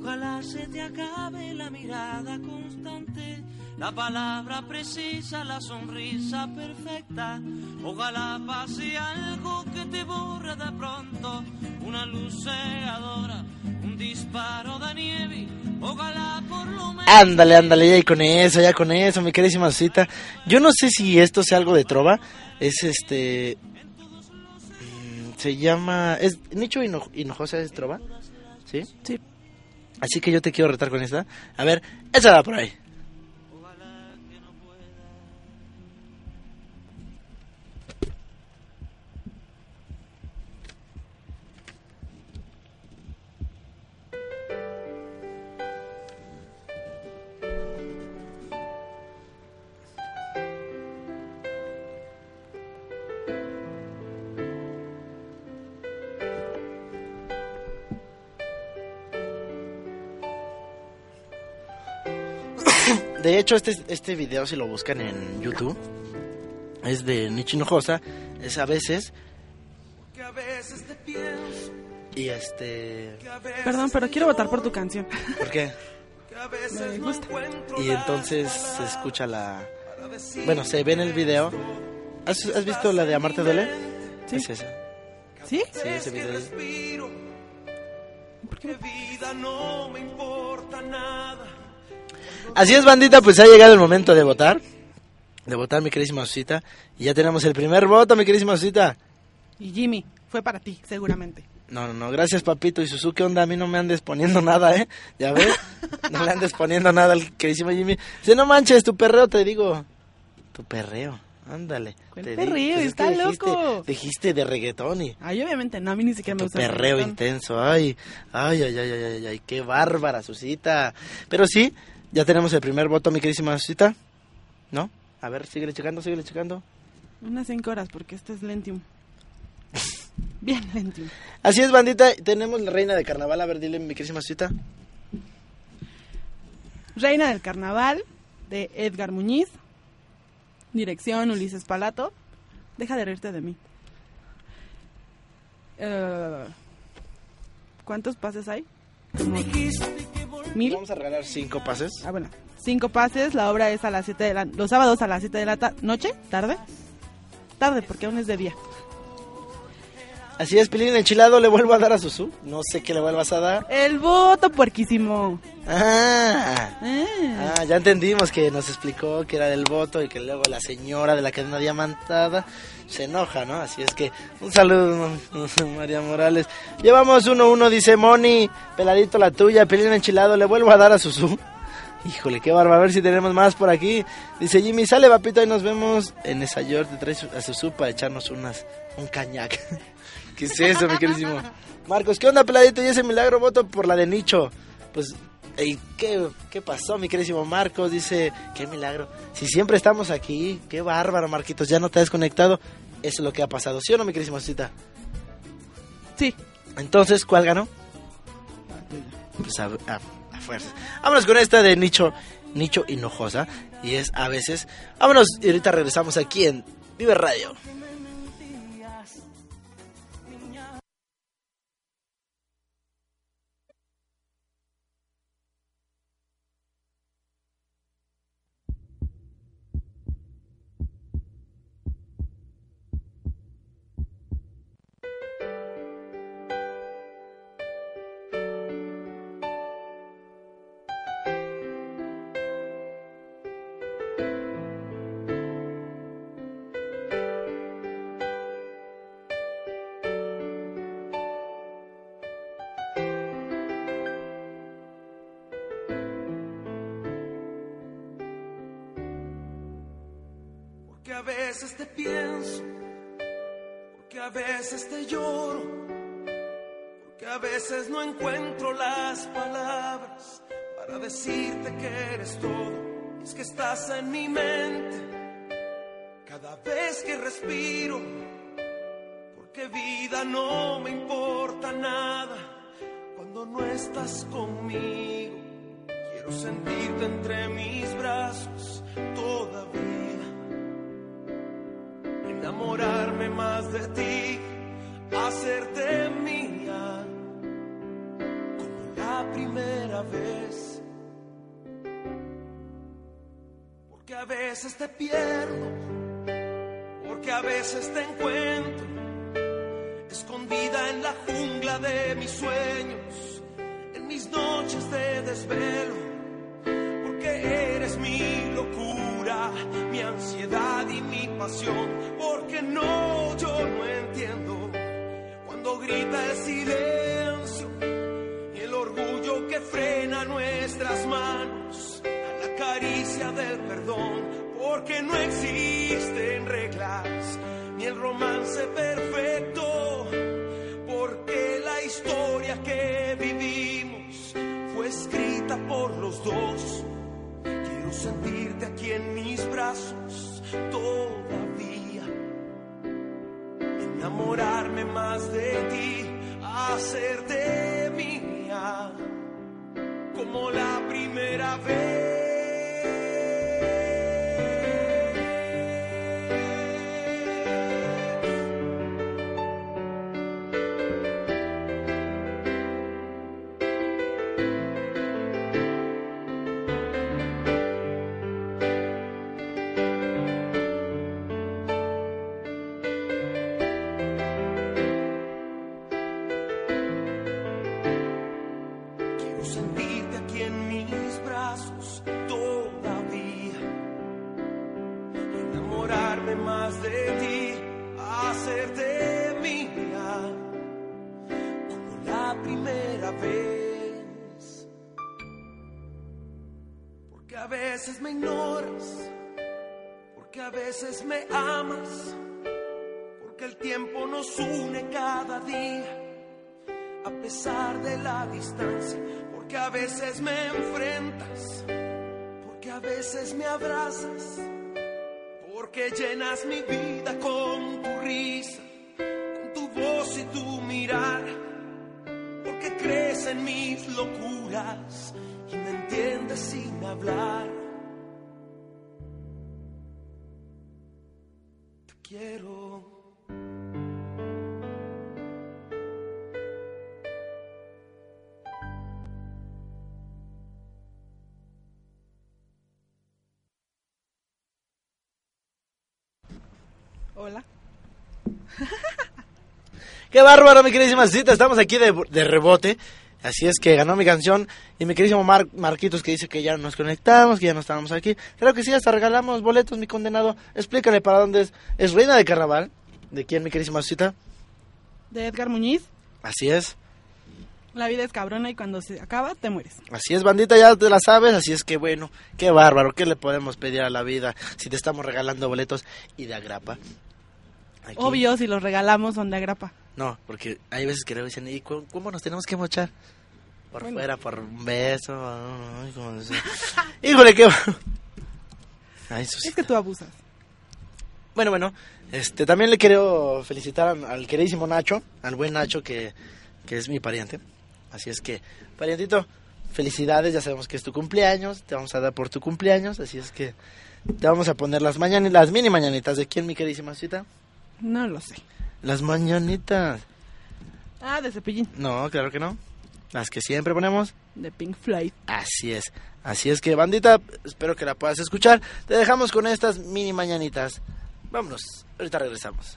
Ojalá se te acabe la mirada constante, la palabra precisa, la sonrisa perfecta. Ojalá pase algo que te borre de pronto, una luz cegadora, un disparo de nieve. Ojalá por lo menos. Ándale, ándale, ya con eso, ya con eso, mi queridísima Susita. Yo no sé si esto sea algo de trova. Es este... mm, Se llama... ¿Es Nicho Hino- Hinojosa es trova? ¿Sí? Sí. Así que yo te quiero retar con esta. A ver, échala por ahí. De hecho, este, este video, si lo buscan en YouTube, es de Nicho Hinojosa. Es a veces. Que a veces te pienso, Y este. Perdón, pero quiero votar por tu canción. ¿Por qué? que a veces Me gusta. Y entonces se escucha la... Bueno, se ve en el video. ¿Has, has visto la de Amarte Duele? Sí. Es esa. ¿Sí? Sí, ese video. respiro. Que vida no me importa nada. Así es, bandita, pues ha llegado el momento de votar. De votar, mi queridísima Susita. Y ya tenemos el primer voto, mi queridísima Susita. Y Jimmy, fue para ti, seguramente. No, no, no, gracias, papito. Y Suzuki, onda, a mí no me andes poniendo nada, ¿eh? ¿Ya ves? No le andes poniendo nada al queridísimo Jimmy. Si no manches, tu perreo, te digo. Tu perreo, ándale. ¿Cuál Te perreo? di- pues es que Está dijiste- loco. Dijiste de reggaetón y... Ay, obviamente no, a mí ni siquiera me gusta. perreo intenso, ay, ay, ay, ay, ay, ay, ay, qué bárbara, Susita. Pero sí, ya tenemos el primer voto, mi queridísima Susita, ¿no? A ver, síguele checando, síguele checando. Unas 5 horas, porque este es Lentium. Bien, Lentium. Así es, bandita. Tenemos la reina de carnaval. A ver, dile, mi querísima cita. Reina del Carnaval, de Edgar Muñiz. Dirección, Ulises Palato. Deja de reírte de mí. Eh, ¿Cuántos pases hay? Como ¿Mil? Vamos a regalar cinco pases. Ah, bueno. Cinco pases. La obra es a las 7 de la... Los sábados a las 7 de la ta- noche. ¿Tarde? Tarde, porque aún es de día. Así es, Pilín enchilado le vuelvo a dar a Susu. No sé qué le vuelvas a dar. El voto puerquísimo. Ah, Ah. ah, ya entendimos que nos explicó que era del voto y que luego la señora de la cadena diamantada se enoja, ¿no? Así es que un saludo, María Morales. Llevamos uno uno, dice Moni, peladito la tuya, Pilín enchilado, le vuelvo a dar a Susu. Híjole, qué barba, a ver si tenemos más por aquí. Dice Jimmy, sale papito, ahí nos vemos en esa York, te traes a Susu para echarnos unas, un cañac. ¿Qué es eso, mi queridísimo? Marcos, ¿qué onda, peladito? Y ese milagro voto por la de Nicho. Pues, ey, ¿qué, ¿qué pasó, mi queridísimo Marcos? Dice, qué milagro. Si siempre estamos aquí, qué bárbaro, Marquitos, ya no te has desconectado. Eso es lo que ha pasado, ¿sí o no, mi queridísimo Cita? Sí. Entonces, ¿cuál ganó? Pues a, a- a fuerzas. Vámonos con esta de Nicho, Nicho Hinojosa. Y es a veces. Vámonos y ahorita regresamos aquí en Vive Radio. A veces te pienso, porque a veces te lloro, porque a veces no encuentro las palabras para decirte que eres todo. Es que estás en mi mente cada vez que respiro, porque vida no me importa nada cuando no estás conmigo. Quiero sentirte entre mis brazos todavía enamorarme más de ti, hacerte mía, como la primera vez. Porque a veces te pierdo, porque a veces te encuentro, escondida en la jungla de mis sueños, en mis noches de desvelo mi ansiedad y mi pasión, porque no, yo no entiendo cuando grita el silencio y el orgullo que frena nuestras manos a la caricia del perdón, porque no existen reglas ni el romance perfecto, porque la historia que vivimos fue escrita por los dos. Sentirte aquí en mis brazos todavía. Enamorarme más de ti, hacerte mía, como la primera vez. Porque a veces me ignoras, porque a veces me amas, porque el tiempo nos une cada día a pesar de la distancia, porque a veces me enfrentas, porque a veces me abrazas, Porque llenas mi vida con tu risa, con tu voz y tu mirar. Porque crees en mis locuras entiendes sin hablar. Te quiero. Hola. Qué bárbaro, mi queridísima cita. Estamos aquí de, de rebote. Así es que ganó mi canción. Y mi queridísimo Mar- Marquitos que dice que ya nos conectamos, que ya no estábamos aquí. Creo que sí, hasta regalamos boletos, mi condenado. Explícale para dónde es. Es Reina de Carnaval. ¿De quién, mi queridísima cita? De Edgar Muñiz. Así es. La vida es cabrona y cuando se acaba te mueres. Así es, bandita, ya te la sabes. Así es que bueno, qué bárbaro. ¿Qué le podemos pedir a la vida si te estamos regalando boletos y de agrapa? Aquí. Obvio, si los regalamos son de agrapa. No, porque hay veces que le dicen, ¿y cu- cómo nos tenemos que mochar? Por Bueno. fuera, por un beso. ay, cómo no sé. Híjole, qué... Ay, Es que tú abusas. Bueno, bueno, este, también le quiero felicitar al, al queridísimo Nacho, al buen Nacho que, que es mi pariente. Así es que, parientito, felicidades, ya sabemos que es tu cumpleaños, te vamos a dar por tu cumpleaños, así es que te vamos a poner las mañanitas, las mini mañanitas. ¿De quién, mi queridísima cita? No lo sé. Las mañanitas. Ah, de cepillín. No, claro que no. Las que siempre ponemos. De Pink Floyd. Así es. Así es que, bandita, espero que la puedas escuchar. Te dejamos con estas mini mañanitas. Vámonos, ahorita regresamos.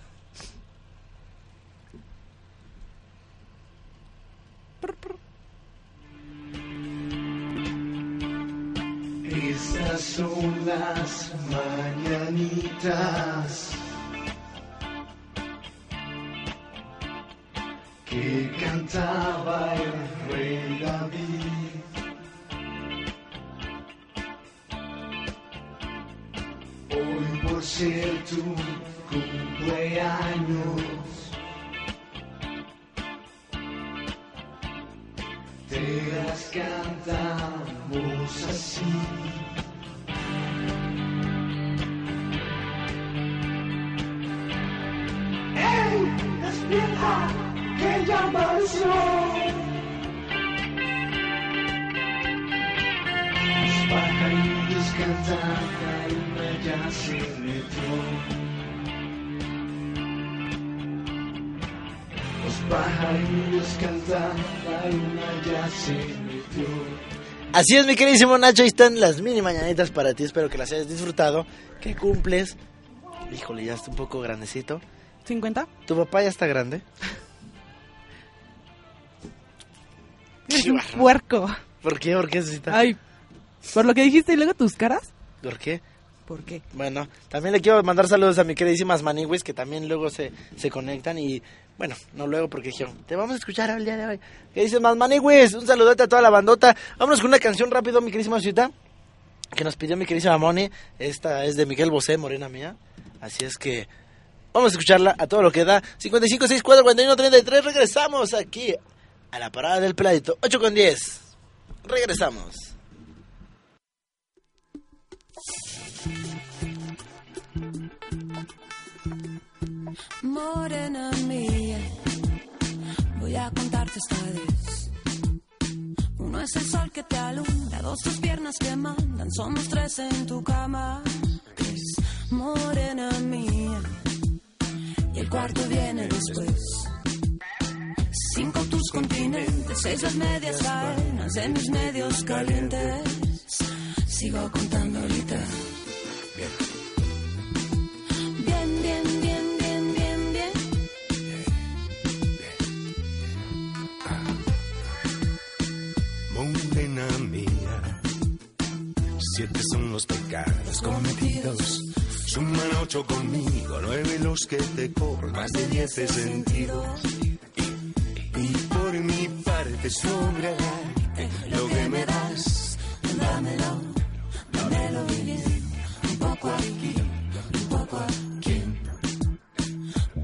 Estas son las mañanitas que cantaba el rey David. Hoy por ser tu cumpleaños te las cantamos así. Los pajarillos cantan, la luna ya se metió. Los pajarillos cantan, la luna ya se metió. Así es, mi queridísimo Nacho, ahí están las mini mañanitas para ti. Espero que las hayas disfrutado, que cumples. Híjole, ya está un poco grandecito. ¿50? ¿Tu papá ya está grande? Eres un puerco. ¿Por qué? ¿Por qué, Susita? Ay, por lo que dijiste y luego tus caras. ¿Por qué? ¿Por qué? Bueno, también le quiero mandar saludos a mi queridísimas maniwis que también luego se, se conectan y, bueno, no luego porque dijeron, te vamos a escuchar el día de hoy. ¿Qué dices más maniwis? Un saludote a toda la bandota. Vámonos con una canción rápido, mi queridísima Susita, que nos pidió mi queridísima Moni. Esta es de Miguel Bosé, morena mía. Así es que vamos a escucharla a todo lo que da. 55, 64, 41, 33. Regresamos aquí a la parada del peladito. 8 con 10. Regresamos. Morena mía, voy a contarte esta vez. Uno es el sol que te alumbra, dos tus piernas que mandan, somos tres en tu cama. Tres, morena mía, y el cuarto viene después. Cinco tus continentes, seis las medias cadenas en mis medios calientes. Sigo contando ahorita. Bien, bien, bien, bien, bien, bien. Morena mía, siete son los pecados cometidos. Suman ocho conmigo, nueve los que te cobro, más de diez de sentido. Y por mi parte sobrará lo que me das, dámelo, dámelo vivir. Un poco aquí, un poco aquí.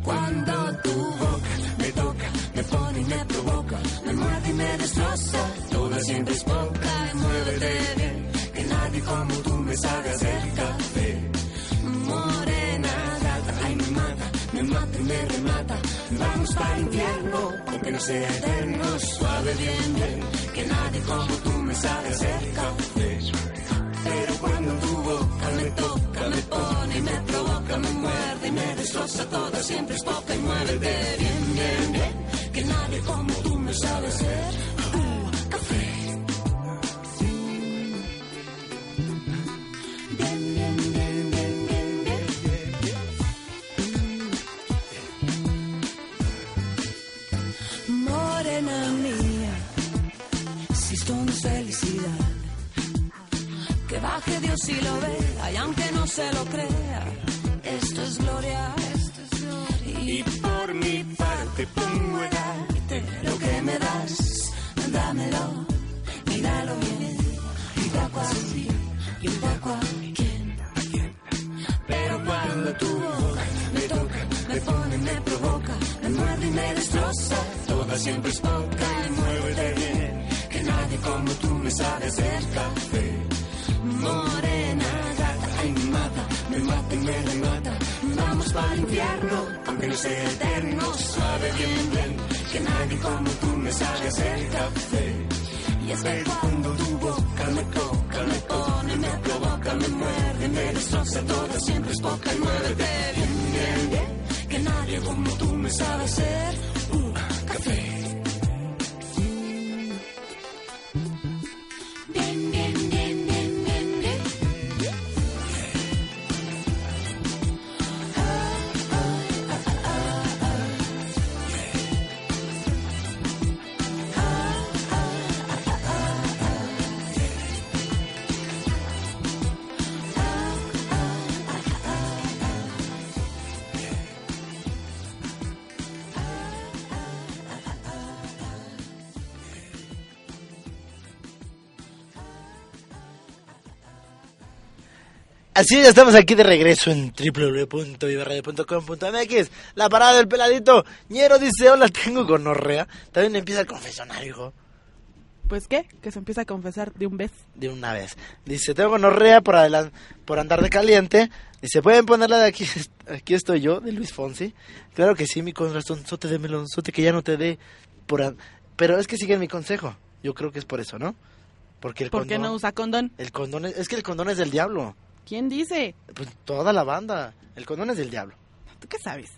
Cuando tu boca me toca, me pone y me provoca, me muerde y me destroza. Toda siempre es poca y muévete bien, que nadie como tú me sabe hacer café. Morena, gata, ay me mata, me mata y me remata. Vamos para el infierno aunque no sea eterno, suave bien, bien, que nadie como tú me sabe hacer café. Pero cuando tu boca me toca, me pone, me provoca, me muerde y me destroza toda, siempre es poca y muévete bien, bien, bien, que nadie como tú me sabe hacer uh, café. Y lo vea, y aunque no se lo crea, esto es gloria, esto es gloria. Y por mi parte pongo a darte lo que me das, dámelo, míralo bien, un poco así y poco a quien. Pero cuando tu boca me toca, me pone, me provoca, me muerde y me destroza, toda siempre es poca y muévete bien, que nadie como tú me sabe hacer café. Morena, gata, ay me mata, me mata y me remata, vamos para el infierno, aunque no sea eterno, suave bien, bien, que nadie como tú me sabe hacer café. Y es que cuando tu boca me toca, me pone, me provoca, me muerde, me destroza toda, siempre es poca y muévete bien, bien, bien, que nadie como tú me sabe hacer uh, café. Así ya estamos aquí de regreso en www.viverradio.com.mx. La parada del peladito. Ñero dice, hola, tengo gonorrea. También empieza el confesionario, hijo. Pues qué, que se empieza a confesar de un vez. De una vez. Dice, tengo gonorrea por, por andar de caliente. Dice, ¿pueden ponerla de aquí? Aquí estoy yo, de Luis Fonsi. Claro que sí, mi corazonzote de melonzote que ya no te dé. Por Pero es que siguen mi consejo. Yo creo que es por eso, ¿no? Porque el ¿Por qué condón... no usa condón? El condón es... es que el condón es del diablo. ¿Quién dice? Pues toda la banda. El condón es del diablo. ¿Tú qué sabes?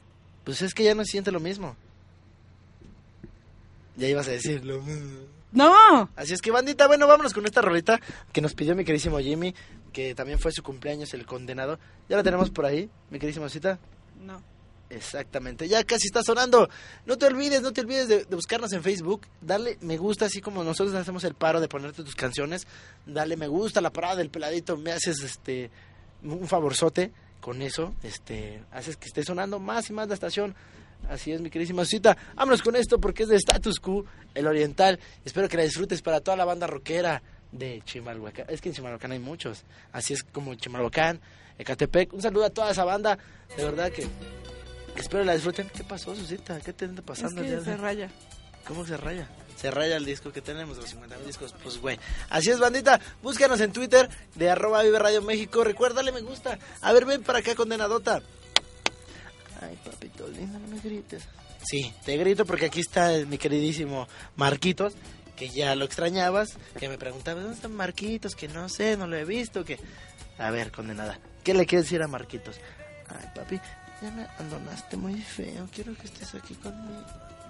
Pues es que ya no siente lo mismo. Ya ibas a decir lo mismo. ¡No! Así es que, bandita, bueno, vámonos con esta rolita que nos pidió mi queridísimo Jimmy, que también fue su cumpleaños, el condenado. Ya la tenemos por ahí, mi queridísima cita. No. Exactamente, ya casi está sonando. No te olvides, no te olvides de, buscarnos en Facebook, darle me gusta, así como nosotros hacemos el paro de ponerte tus canciones. Dale me gusta la parada del peladito, me haces este un favorzote con eso, este, haces que esté sonando más y más la estación. Así es, mi queridísima cita. Vámonos con esto porque es de Status Quo, el oriental. Espero que la disfrutes para toda la banda rockera de Chimalhuacán. Es que en Chimalhuacán hay muchos. Así es como Chimalhuacán, Ecatepec. Un saludo a toda esa banda. De verdad que espero la disfruten. ¿Qué pasó, Susita? ¿Qué te anda Es pasando? el que se raya. ¿Cómo se raya? Se raya el disco que tenemos, los 50 discos. Pues, güey. Así es, bandita. Búscanos en Twitter de arroba Vive Radio México. Recuérdale me gusta. A ver, ven para acá, condenadota. Ay, papito lindo, no me grites. Sí, te grito porque aquí está mi queridísimo Marquitos, que ya lo extrañabas, que me preguntaba, ¿dónde está Marquitos? Que no sé, no lo he visto, que... A ver, condenada, ¿qué le quieres decir a Marquitos? Ay, papi, ya me abandonaste muy feo, quiero que estés aquí conmigo.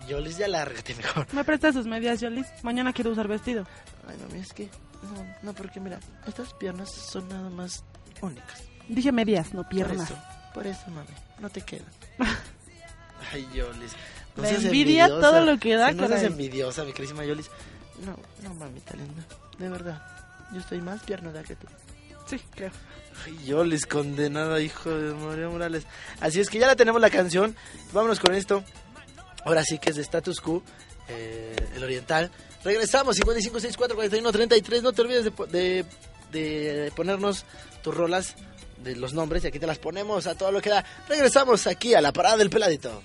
Yolis, ya lárgate mejor. ¿Me prestas sus medias, Yolis? Mañana quiero usar vestido. Ay, mami, es que... No, no, porque mira, estas piernas son nada más únicas. Dije medias, no piernas. Por eso, por eso, mami, no te quedan. Ay, Yolis. La seas envidia envidiosa. todo lo que da, No seas caray. envidiosa, mi querísima Yolis. No, no, mamita linda. De verdad. Yo estoy más piernuda que tú. Sí, creo. Ay, Yolis, condenada, hijo de María Morales. Así es que ya la tenemos la canción. Vámonos con esto. Ahora sí que es de Status Quo, eh, el oriental. Regresamos, 55644133. No te olvides de, de, de ponernos tus rolas de los nombres y aquí te las ponemos a todo lo que da. Regresamos aquí a la parada del peladito.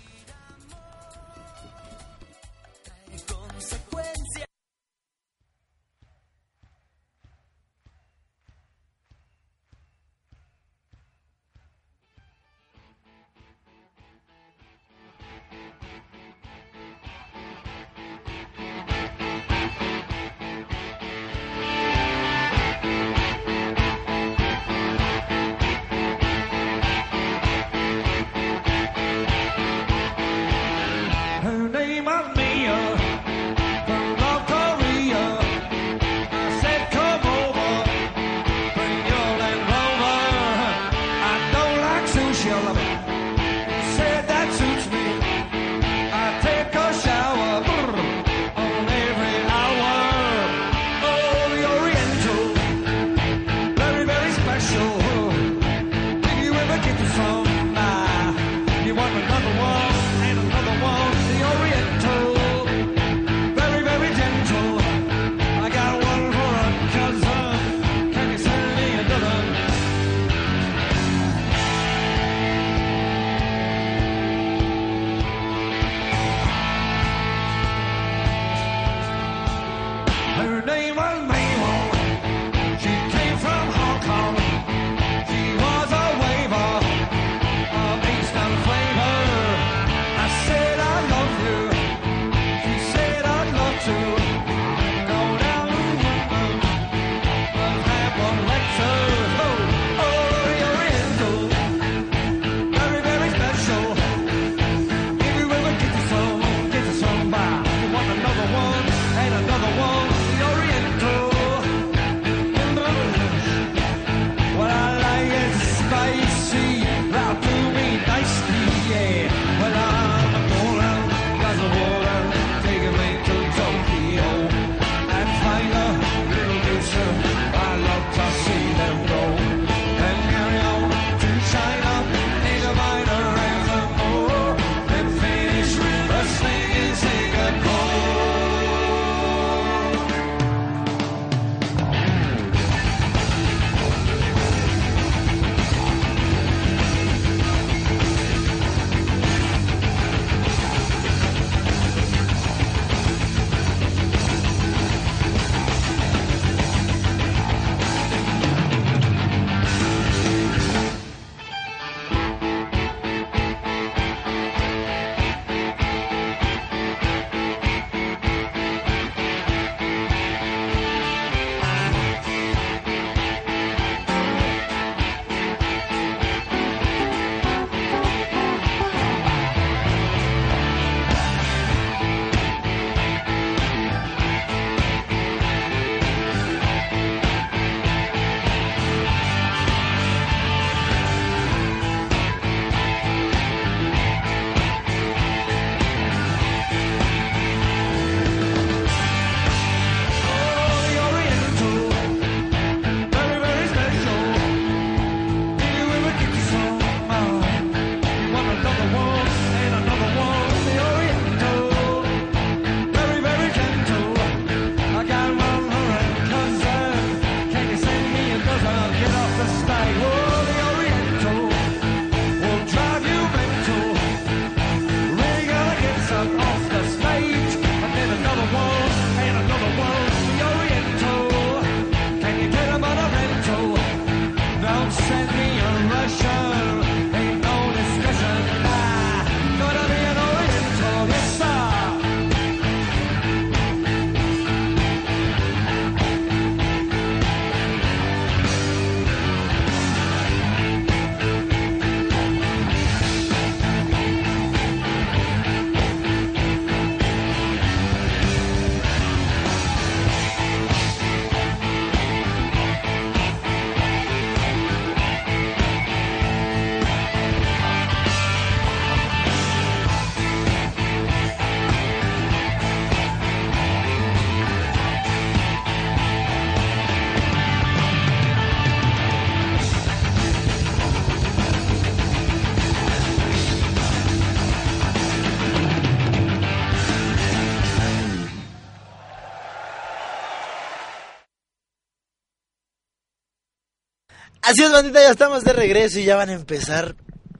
Así es, bandita, ya estamos de regreso y ya van a empezar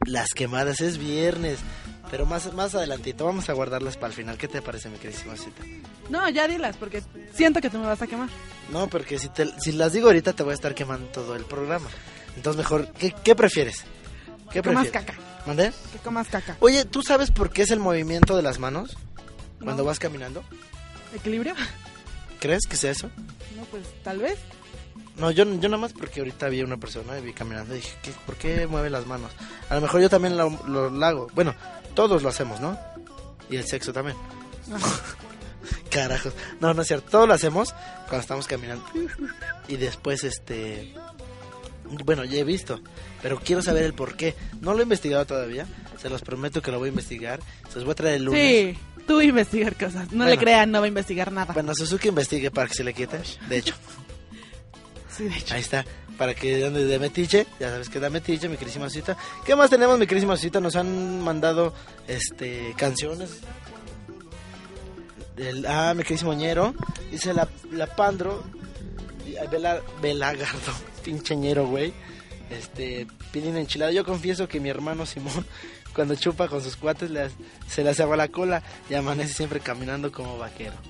las quemadas. Es viernes, pero más, más adelantito. Vamos a guardarlas para el final. ¿Qué te parece, mi queridísima cita? No, ya dilas, porque siento que tú me vas a quemar. No, porque si, te- si las digo ahorita te voy a estar quemando todo el programa. Entonces mejor, ¿qué, qué prefieres? ¿Qué Que comas prefieres? caca. ¿Mandé? Que comas caca. Oye, ¿tú sabes por qué es el movimiento de las manos cuando No. vas caminando? ¿Equilibrio? ¿Crees que sea eso? No, pues tal vez. No, yo, yo nada más porque ahorita vi una persona y vi caminando y dije, ¿qué, ¿por qué mueve las manos? A lo mejor yo también lo, lo, lo hago. Bueno, todos lo hacemos, ¿no? Y el sexo también. Carajos. No, no es cierto. Todos lo hacemos cuando estamos caminando. Y después, este... Bueno, ya he visto. Pero quiero saber el por qué. No lo he investigado todavía. Se los prometo que lo voy a investigar. Se los voy a traer el lunes. Sí, tú investigar cosas. No le crean, no va a investigar nada. Bueno, Suzuki investigue para que se le quite. De hecho. Sí, de hecho. Ahí está. Para que ande de metiche. Ya sabes que da metiche, mi querísima cita. ¿Qué más tenemos, mi querísima cita? Nos han mandado este canciones. Ah, mi querísimo ñero. Dice la, la Pandro. Vela, Velagardo. Pinche ñero, güey. Este, piden enchilada. Yo confieso que mi hermano Simón, cuando chupa con sus cuates, le se le hace agua la cola y amanece siempre caminando como vaquero.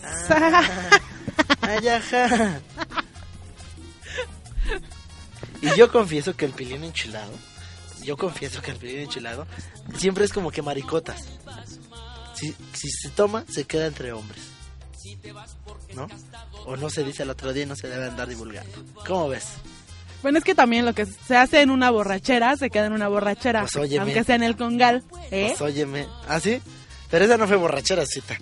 Ah. Ay, ajá. Y yo confieso que el pilín enchilado, yo confieso que el pilín enchilado siempre es como que maricotas. Si, si se toma, se queda entre hombres. ¿No? O no se dice el otro día y no se debe andar divulgando. ¿Cómo ves? Bueno, es que también lo que se hace en una borrachera se queda en una borrachera. Pues óyeme. aunque sea en el congal. ¿eh? Pues óyeme. ¿Ah, sí? Pero esa no fue borrachera, cita.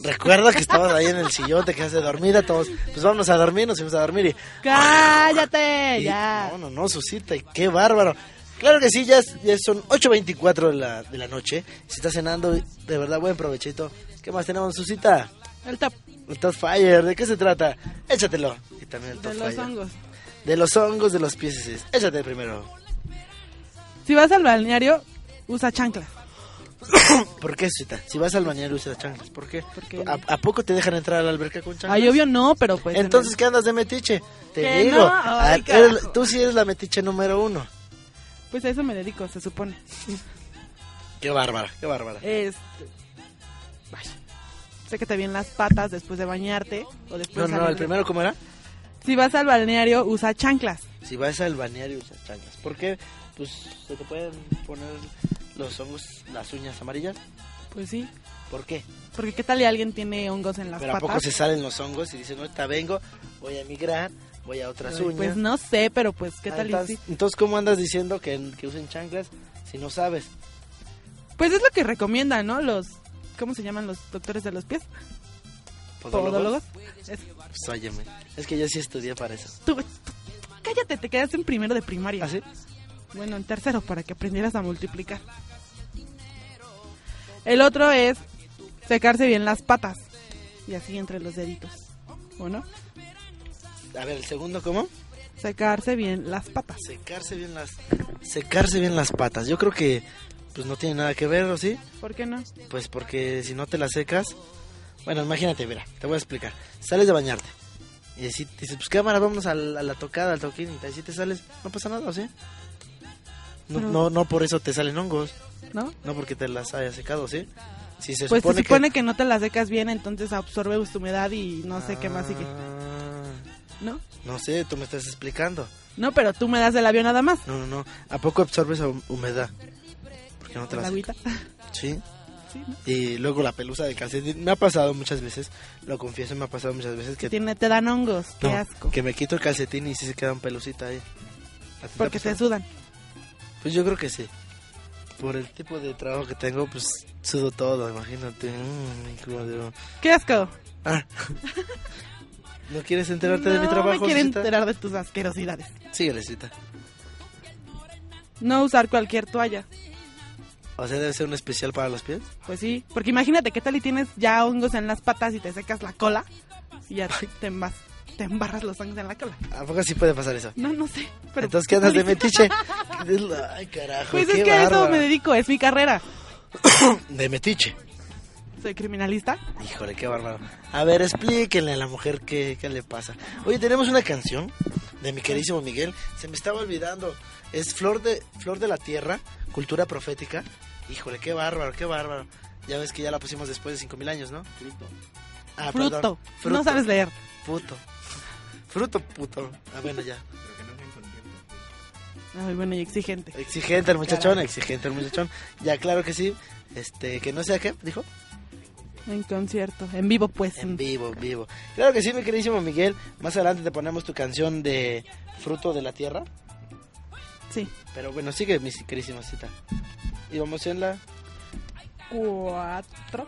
Recuerda que estabas ahí en el sillón, te quedaste dormida, todos, pues vámonos a dormir, nos fuimos a dormir y... ¡Cállate! y- ya. No, no, no, Susita, y qué bárbaro. Claro que sí, ya, es- ya son 8.24 de la, de la noche. Si estás cenando, de verdad, buen provechito. ¿Qué más tenemos, Susita? El top El Top Fire, ¿de qué se trata? Échatelo. Y también el Top de los Fire. hongos. De los hongos de los pies. Échate primero. Si vas al balneario, usa chanclas. ¿Por qué, Susita? Si vas al bañero usas chanclas. ¿Por qué? ¿A, a poco te dejan entrar a la alberca con chanclas? Ay, obvio no, pero pues... en Entonces, ¿qué andas de metiche? Te Que digo. no, eres- tú sí eres la metiche número uno. Pues a eso me dedico, se supone. Qué bárbara, qué bárbara. Este... Vaya. Sécate bien las patas después de bañarte o después No, no, el primero, ¿cómo era? Si vas al balneario, usa chanclas. Si vas al bañario usas chanclas. ¿Por qué? Pues se te pueden poner los hongos, las uñas amarillas. Pues sí. ¿Por qué? Porque qué tal y alguien tiene hongos en las Pero ¿a patas. poco se salen los hongos y dicen, ahorita vengo, voy a emigrar, voy a otras Ay, uñas? Pues no sé, pero pues qué Ah, tal y entonces, sí. entonces, ¿cómo andas diciendo que, que usen chanclas si no sabes? Pues es lo que recomiendan, ¿no? Los... ¿Cómo se llaman los doctores de los pies? ¿Podólogos? Es- Pues óyeme, es que yo sí estudié para eso. Tú, tú- cállate, te quedaste en primero de primaria. ¿Ah, sí? Bueno, en tercero, para que aprendieras a multiplicar. El otro es secarse bien las patas. Y así entre los deditos. ¿O no? A ver, el segundo, ¿cómo? Secarse bien las patas. Secarse bien las secarse bien las patas. Yo creo que pues no tiene nada que ver, ¿o sí? ¿Por qué no? Pues porque si no te las secas, bueno, imagínate, mira, te voy a explicar. Sales de bañarte y dices, dices, pues cámara, vámonos a la, a la tocada, al toquín, y así te sales, no pasa nada, ¿o sí? No, no, no por eso te salen hongos, ¿No? no porque te las hayas secado, ¿sí? Si se pues supone, se supone que... no te las secas bien, entonces absorbe tu humedad y no sé qué más sigue. Ah, ¿No? no sé, tú me estás explicando. No, pero tú me das el avión nada más. No, no, no. ¿A poco absorbes hum- humedad? Porque no te ¿La la agüita? Sí. Sí, ¿no? Y luego la pelusa del calcetín. Me ha pasado muchas veces, lo confieso, me ha pasado muchas veces que, Tiene, te dan hongos, qué no, asco. que me quito el calcetín y sí se queda un pelucita ahí. ¿A ti te ha Porque te sudan. Pues yo creo que sí. Por el tipo de trabajo que tengo, pues sudo todo, imagínate. Mm. ¡Qué asco! Ah. ¿No quieres enterarte de mi No trabajo? me quiero Cita? enterar de tus asquerosidades. Síguele, cita. No usar cualquier toalla. O sea, debe ser un especial para los pies. Pues sí, porque imagínate qué tal y tienes ya hongos en las patas y te secas la cola y ya te, embas- te embarras los hongos en la cola. ¿A poco sí puede pasar eso? No, no sé. Pero Entonces, ¿qué andas de metiche? Ay, carajo. Pues qué es que a eso me dedico, es mi carrera. De metiche. Soy criminalista. Híjole, qué bárbaro. A ver, explíquenle a la mujer qué, qué le pasa. Oye, tenemos una canción de mi queridísimo Miguel. Se me estaba olvidando. Es Flor de, Flor de la Tierra, Cultura Profética. Híjole, qué bárbaro, qué bárbaro. Ya ves que ya la pusimos después de 5000 años, ¿no? Ah, Fruto. perdón. No sabes leer. Puto. Fruto, puto. Ah, bueno, ya. Ay, bueno, y exigente. Exigente el muchachón, Caray. exigente el muchachón. Ya, claro que sí. Este, que no sea qué, dijo. En concierto, en vivo pues. En vivo, en vivo. Claro que sí, mi queridísimo Miguel. Más adelante te ponemos tu canción de Fruto de la Tierra. Sí. Pero bueno, sigue, mi queridísima cita. Y vamos en la... Cuatro.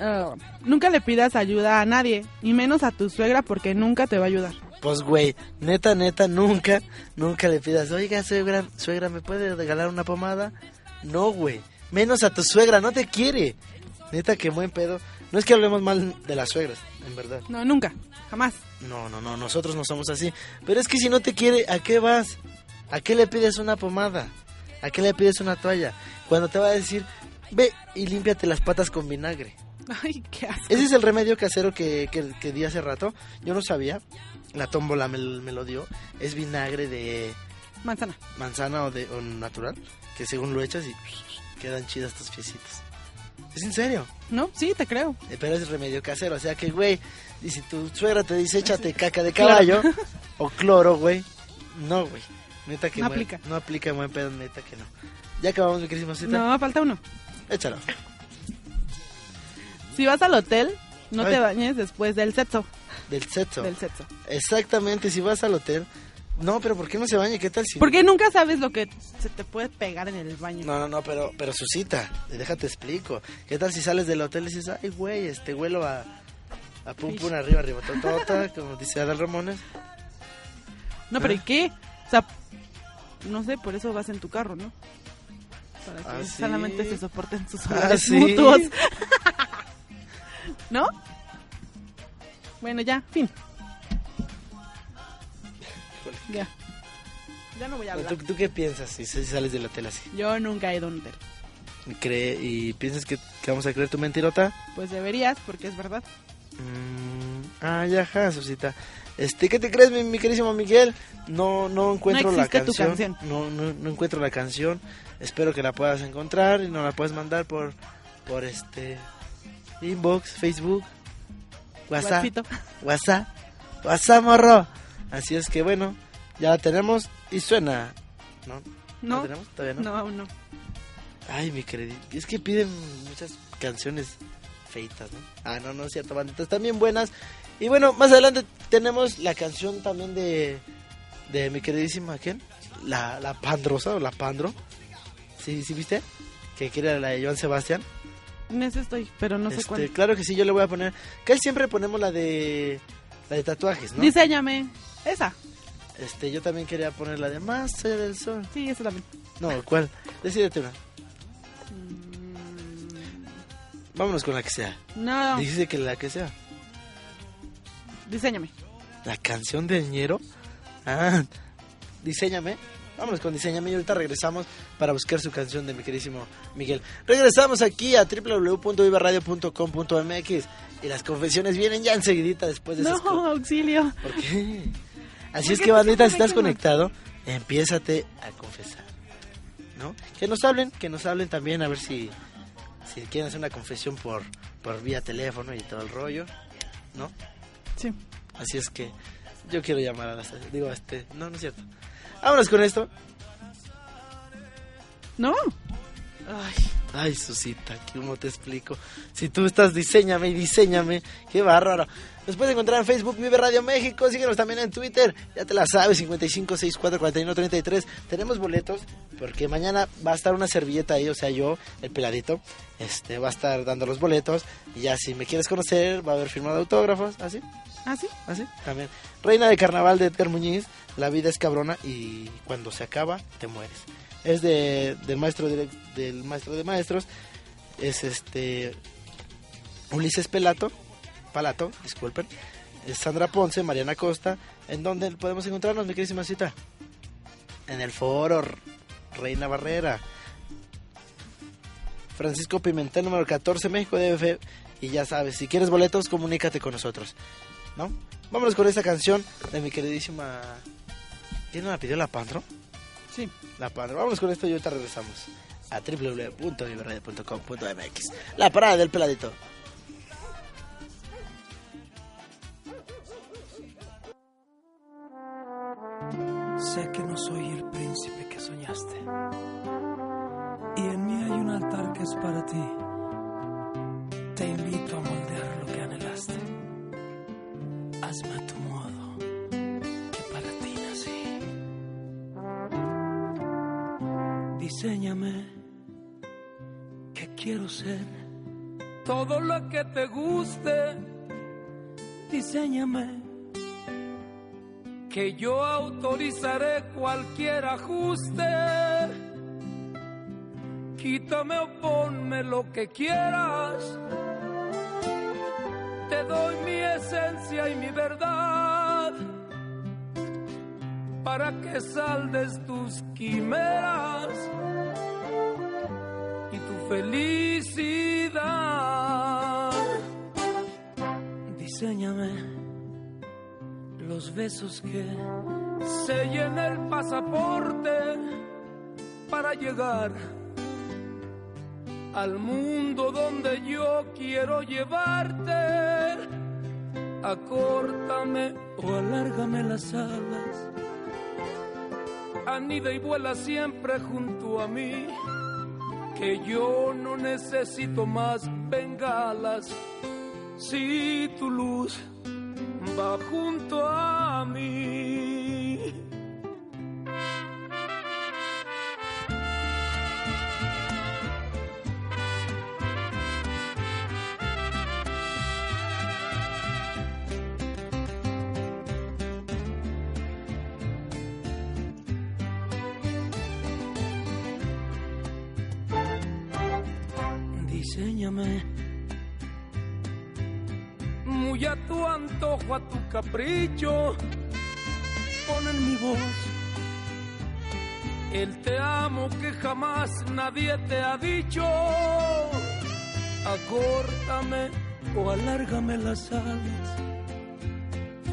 Ah, nunca le pidas ayuda a nadie, y menos a tu suegra porque nunca te va a ayudar. Pues, güey, neta, neta, nunca, nunca le pidas, oiga, suegra, suegra, ¿me puede regalar una pomada? No, güey. Menos a tu suegra, no te quiere. Neta, que buen pedo. No es que hablemos mal de las suegras, en verdad. No, nunca, jamás. No, no, no, nosotros no somos así. Pero es que si no te quiere, ¿a qué vas? ¿A qué le pides una pomada? ¿A qué le pides una toalla? Cuando te va a decir, ve y límpiate las patas con vinagre. Ay, qué asco. Ese es el remedio casero que, que, que di hace rato. Yo no sabía. La tómbola me, me lo dio. Es vinagre de Manzana. manzana o de o natural. Que según lo echas y quedan chidas tus piecitos. ¿Es en serio? ¿No? Sí, te creo. Eh, Pero es remedio casero, o sea que, güey, y si tu suegra te dice échate caca de caballo o cloro, güey, no, güey. Neta que No aplica. No aplica buen pedo, neta que no. Ya acabamos, mi queridísima cita. No, falta uno. Échalo. Si vas al hotel, no Ay. te bañes después del sexo. Del sexo. Del sexo. Exactamente, si vas al hotel. No, pero ¿por qué no se baña? ¿Qué tal si.? Porque nunca sabes lo que se te puede pegar en el baño. No, no, no, pero, pero Susita, déjate explico. ¿Qué tal si sales del hotel y dices, ay, güey, este huelo a, a pum pum arriba, arriba, totota, como dice Adal Ramones? No, pero ¿y qué? O sea, no sé, por eso vas en tu carro, ¿no? Para que Ah, ¿sí? solamente se soporten sus Ah, mutuos. ¿No? Bueno, ya, fin. Ya. Ya no voy a hablar. ¿Tú, tú qué piensas si, si sales del hotel así? Yo nunca he ido a un hotel. ¿Cree, ¿Y piensas que, que vamos a creer tu mentirota? Pues deberías, porque es verdad. Mm, ah, ya, ja, Susita. Este, ¿qué te crees, mi, mi querísimo Miguel? No, no encuentro No la existe tu canción. canción. No, no, no encuentro la canción. Espero que la puedas encontrar y nos la puedes mandar por, por este inbox, Facebook, WhatsApp. WhatsApp, WhatsApp, morro. Así es que bueno, ya la tenemos y suena. ¿No? No. ¿La tenemos? Todavía no. No, aún no. Ay, mi querido. Es que piden muchas canciones feitas, ¿no? Ah, no, no es cierto, banditas. Bien buenas. Y bueno, más adelante tenemos la canción también de, de mi queridísima, ¿quién? La, la Pandrosa o la Pandro. ¿Sí, sí viste? Que quiere la de Joan Sebastián. En ese estoy, pero no sé Este, cuál. Claro que sí, yo le voy a poner. Casi siempre ponemos la de. La de tatuajes, ¿no? Diseñame. Esa. Este, yo también quería poner la de Más allá del sol. Sí, esa también. No, ¿cuál? Decídete una. Vámonos con la que sea. No, Dice que la que sea. diseñame. La canción del ñero. Ah, diseñame. Vámonos con Diseñame y ahorita regresamos para buscar su canción de mi queridísimo Miguel. Regresamos aquí a www.vivaradio.com.mx y las confesiones vienen ya enseguidita después de esas No, auxilio. ¿Por qué? Así ¿Por es que, bandita, si estás confesamos? conectado, empiézate a confesar. ¿No? Que nos hablen, que nos hablen también a ver si, si quieren hacer una confesión por, por vía teléfono y todo el rollo. ¿No? Sí. Así es que yo quiero llamar a las... Digo, este... No, no es cierto. Vámonos con esto. No. Ay, ay, Susita, ¿cómo te explico? Si tú estás, diseñame y diseñame. Qué bárbaro. Nos puedes encontrar en Facebook, Vive Radio México. Síguenos también en Twitter. Ya te la sabes, 55644133. Tenemos boletos porque mañana va a estar una servilleta ahí, o sea, yo, el peladito, este, va a estar dando los boletos. Y ya, si me quieres conocer, va a haber firmado autógrafos. ¿Así? ¿Ah, sí? ¿Así? También. Reina de Carnaval de Edgar Muñiz. La vida es cabrona y cuando se acaba, te mueres. Es de, del maestro direct- del maestro de maestros. Es este Ulises Pelato, Palato, disculpen. Es Sandra Ponce, Mariana Costa. ¿En dónde podemos encontrarnos, mi queridísima cita? En el foro Reina Barrera. Francisco Pimentel, número 14, México DF. Y ya sabes, si quieres boletos, comunícate con nosotros. ¿No? Vámonos con esta canción de mi queridísima. ¿Quién la pidió la Pandro? Sí. La Pandro. Vámonos con esto y ahorita regresamos a www.viverradio.com.mx. La parada del peladito. Sé que no soy el príncipe que soñaste. Y en mí hay un altar que es para ti. Te invito a moldear lo que anhelaste. Hazme a tu Diseñame, que quiero ser todo lo que te guste. Diseñame que yo autorizaré cualquier ajuste. Quítame o ponme lo que quieras. Te doy mi esencia y mi verdad para que saldes tus quimeras y tu felicidad. Diseñame los besos que sellen el pasaporte para llegar al mundo donde yo quiero llevarte. Acórtame o alárgame las alas. Anida y vuela siempre junto a mí. Que yo no necesito más bengalas. Si tu luz va junto a mí. Capricho. Pon en mi voz el te amo que jamás nadie te ha dicho. Acórtame o alárgame las alas.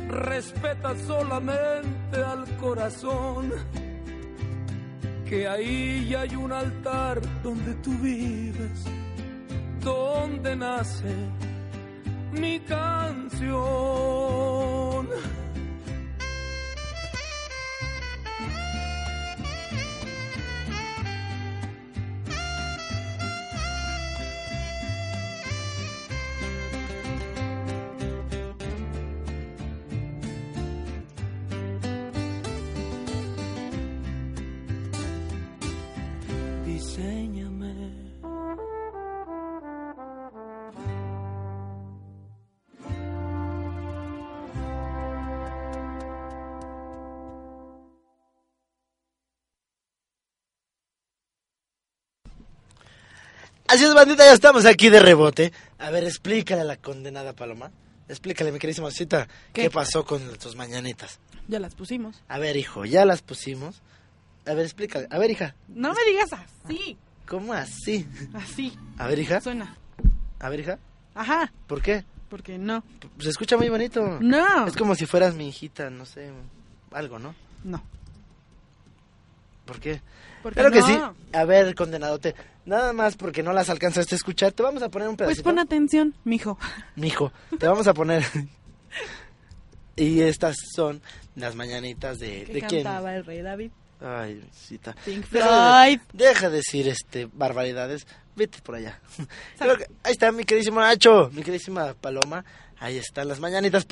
Respeta solamente al corazón. Que ahí ya hay un altar donde tú vives, donde nace mi canción. Así es, bandita, ya estamos aquí de rebote. A ver, explícale a la condenada Paloma. Explícale, mi queridísima cita, ¿Qué? ¿Qué? pasó con tus mañanitas? Ya las pusimos. A ver, hijo, ya las pusimos. A ver, explícale. A ver, hija, No me digas así. ¿cómo así? Así. A ver, hija. Suena. A ver, hija. Ajá. ¿Por qué? Porque no. Se escucha muy bonito. No. Es como si fueras mi hijita, no sé, algo, ¿no? No. ¿Por qué? Porque Claro que sí. A ver, condenadote. Nada más porque no las alcanzaste a escuchar, te vamos a poner un Pues pedacito. pon atención, mijo. Mijo, te vamos a poner. y estas son las mañanitas de. Que ¿De quién? cantaba el rey David. Ay, cita. Pink Deja de, Floyd. deja de decir este barbaridades. Vete por allá. Ahí está mi queridísimo Nacho, mi queridísima Paloma. Ahí están las mañanitas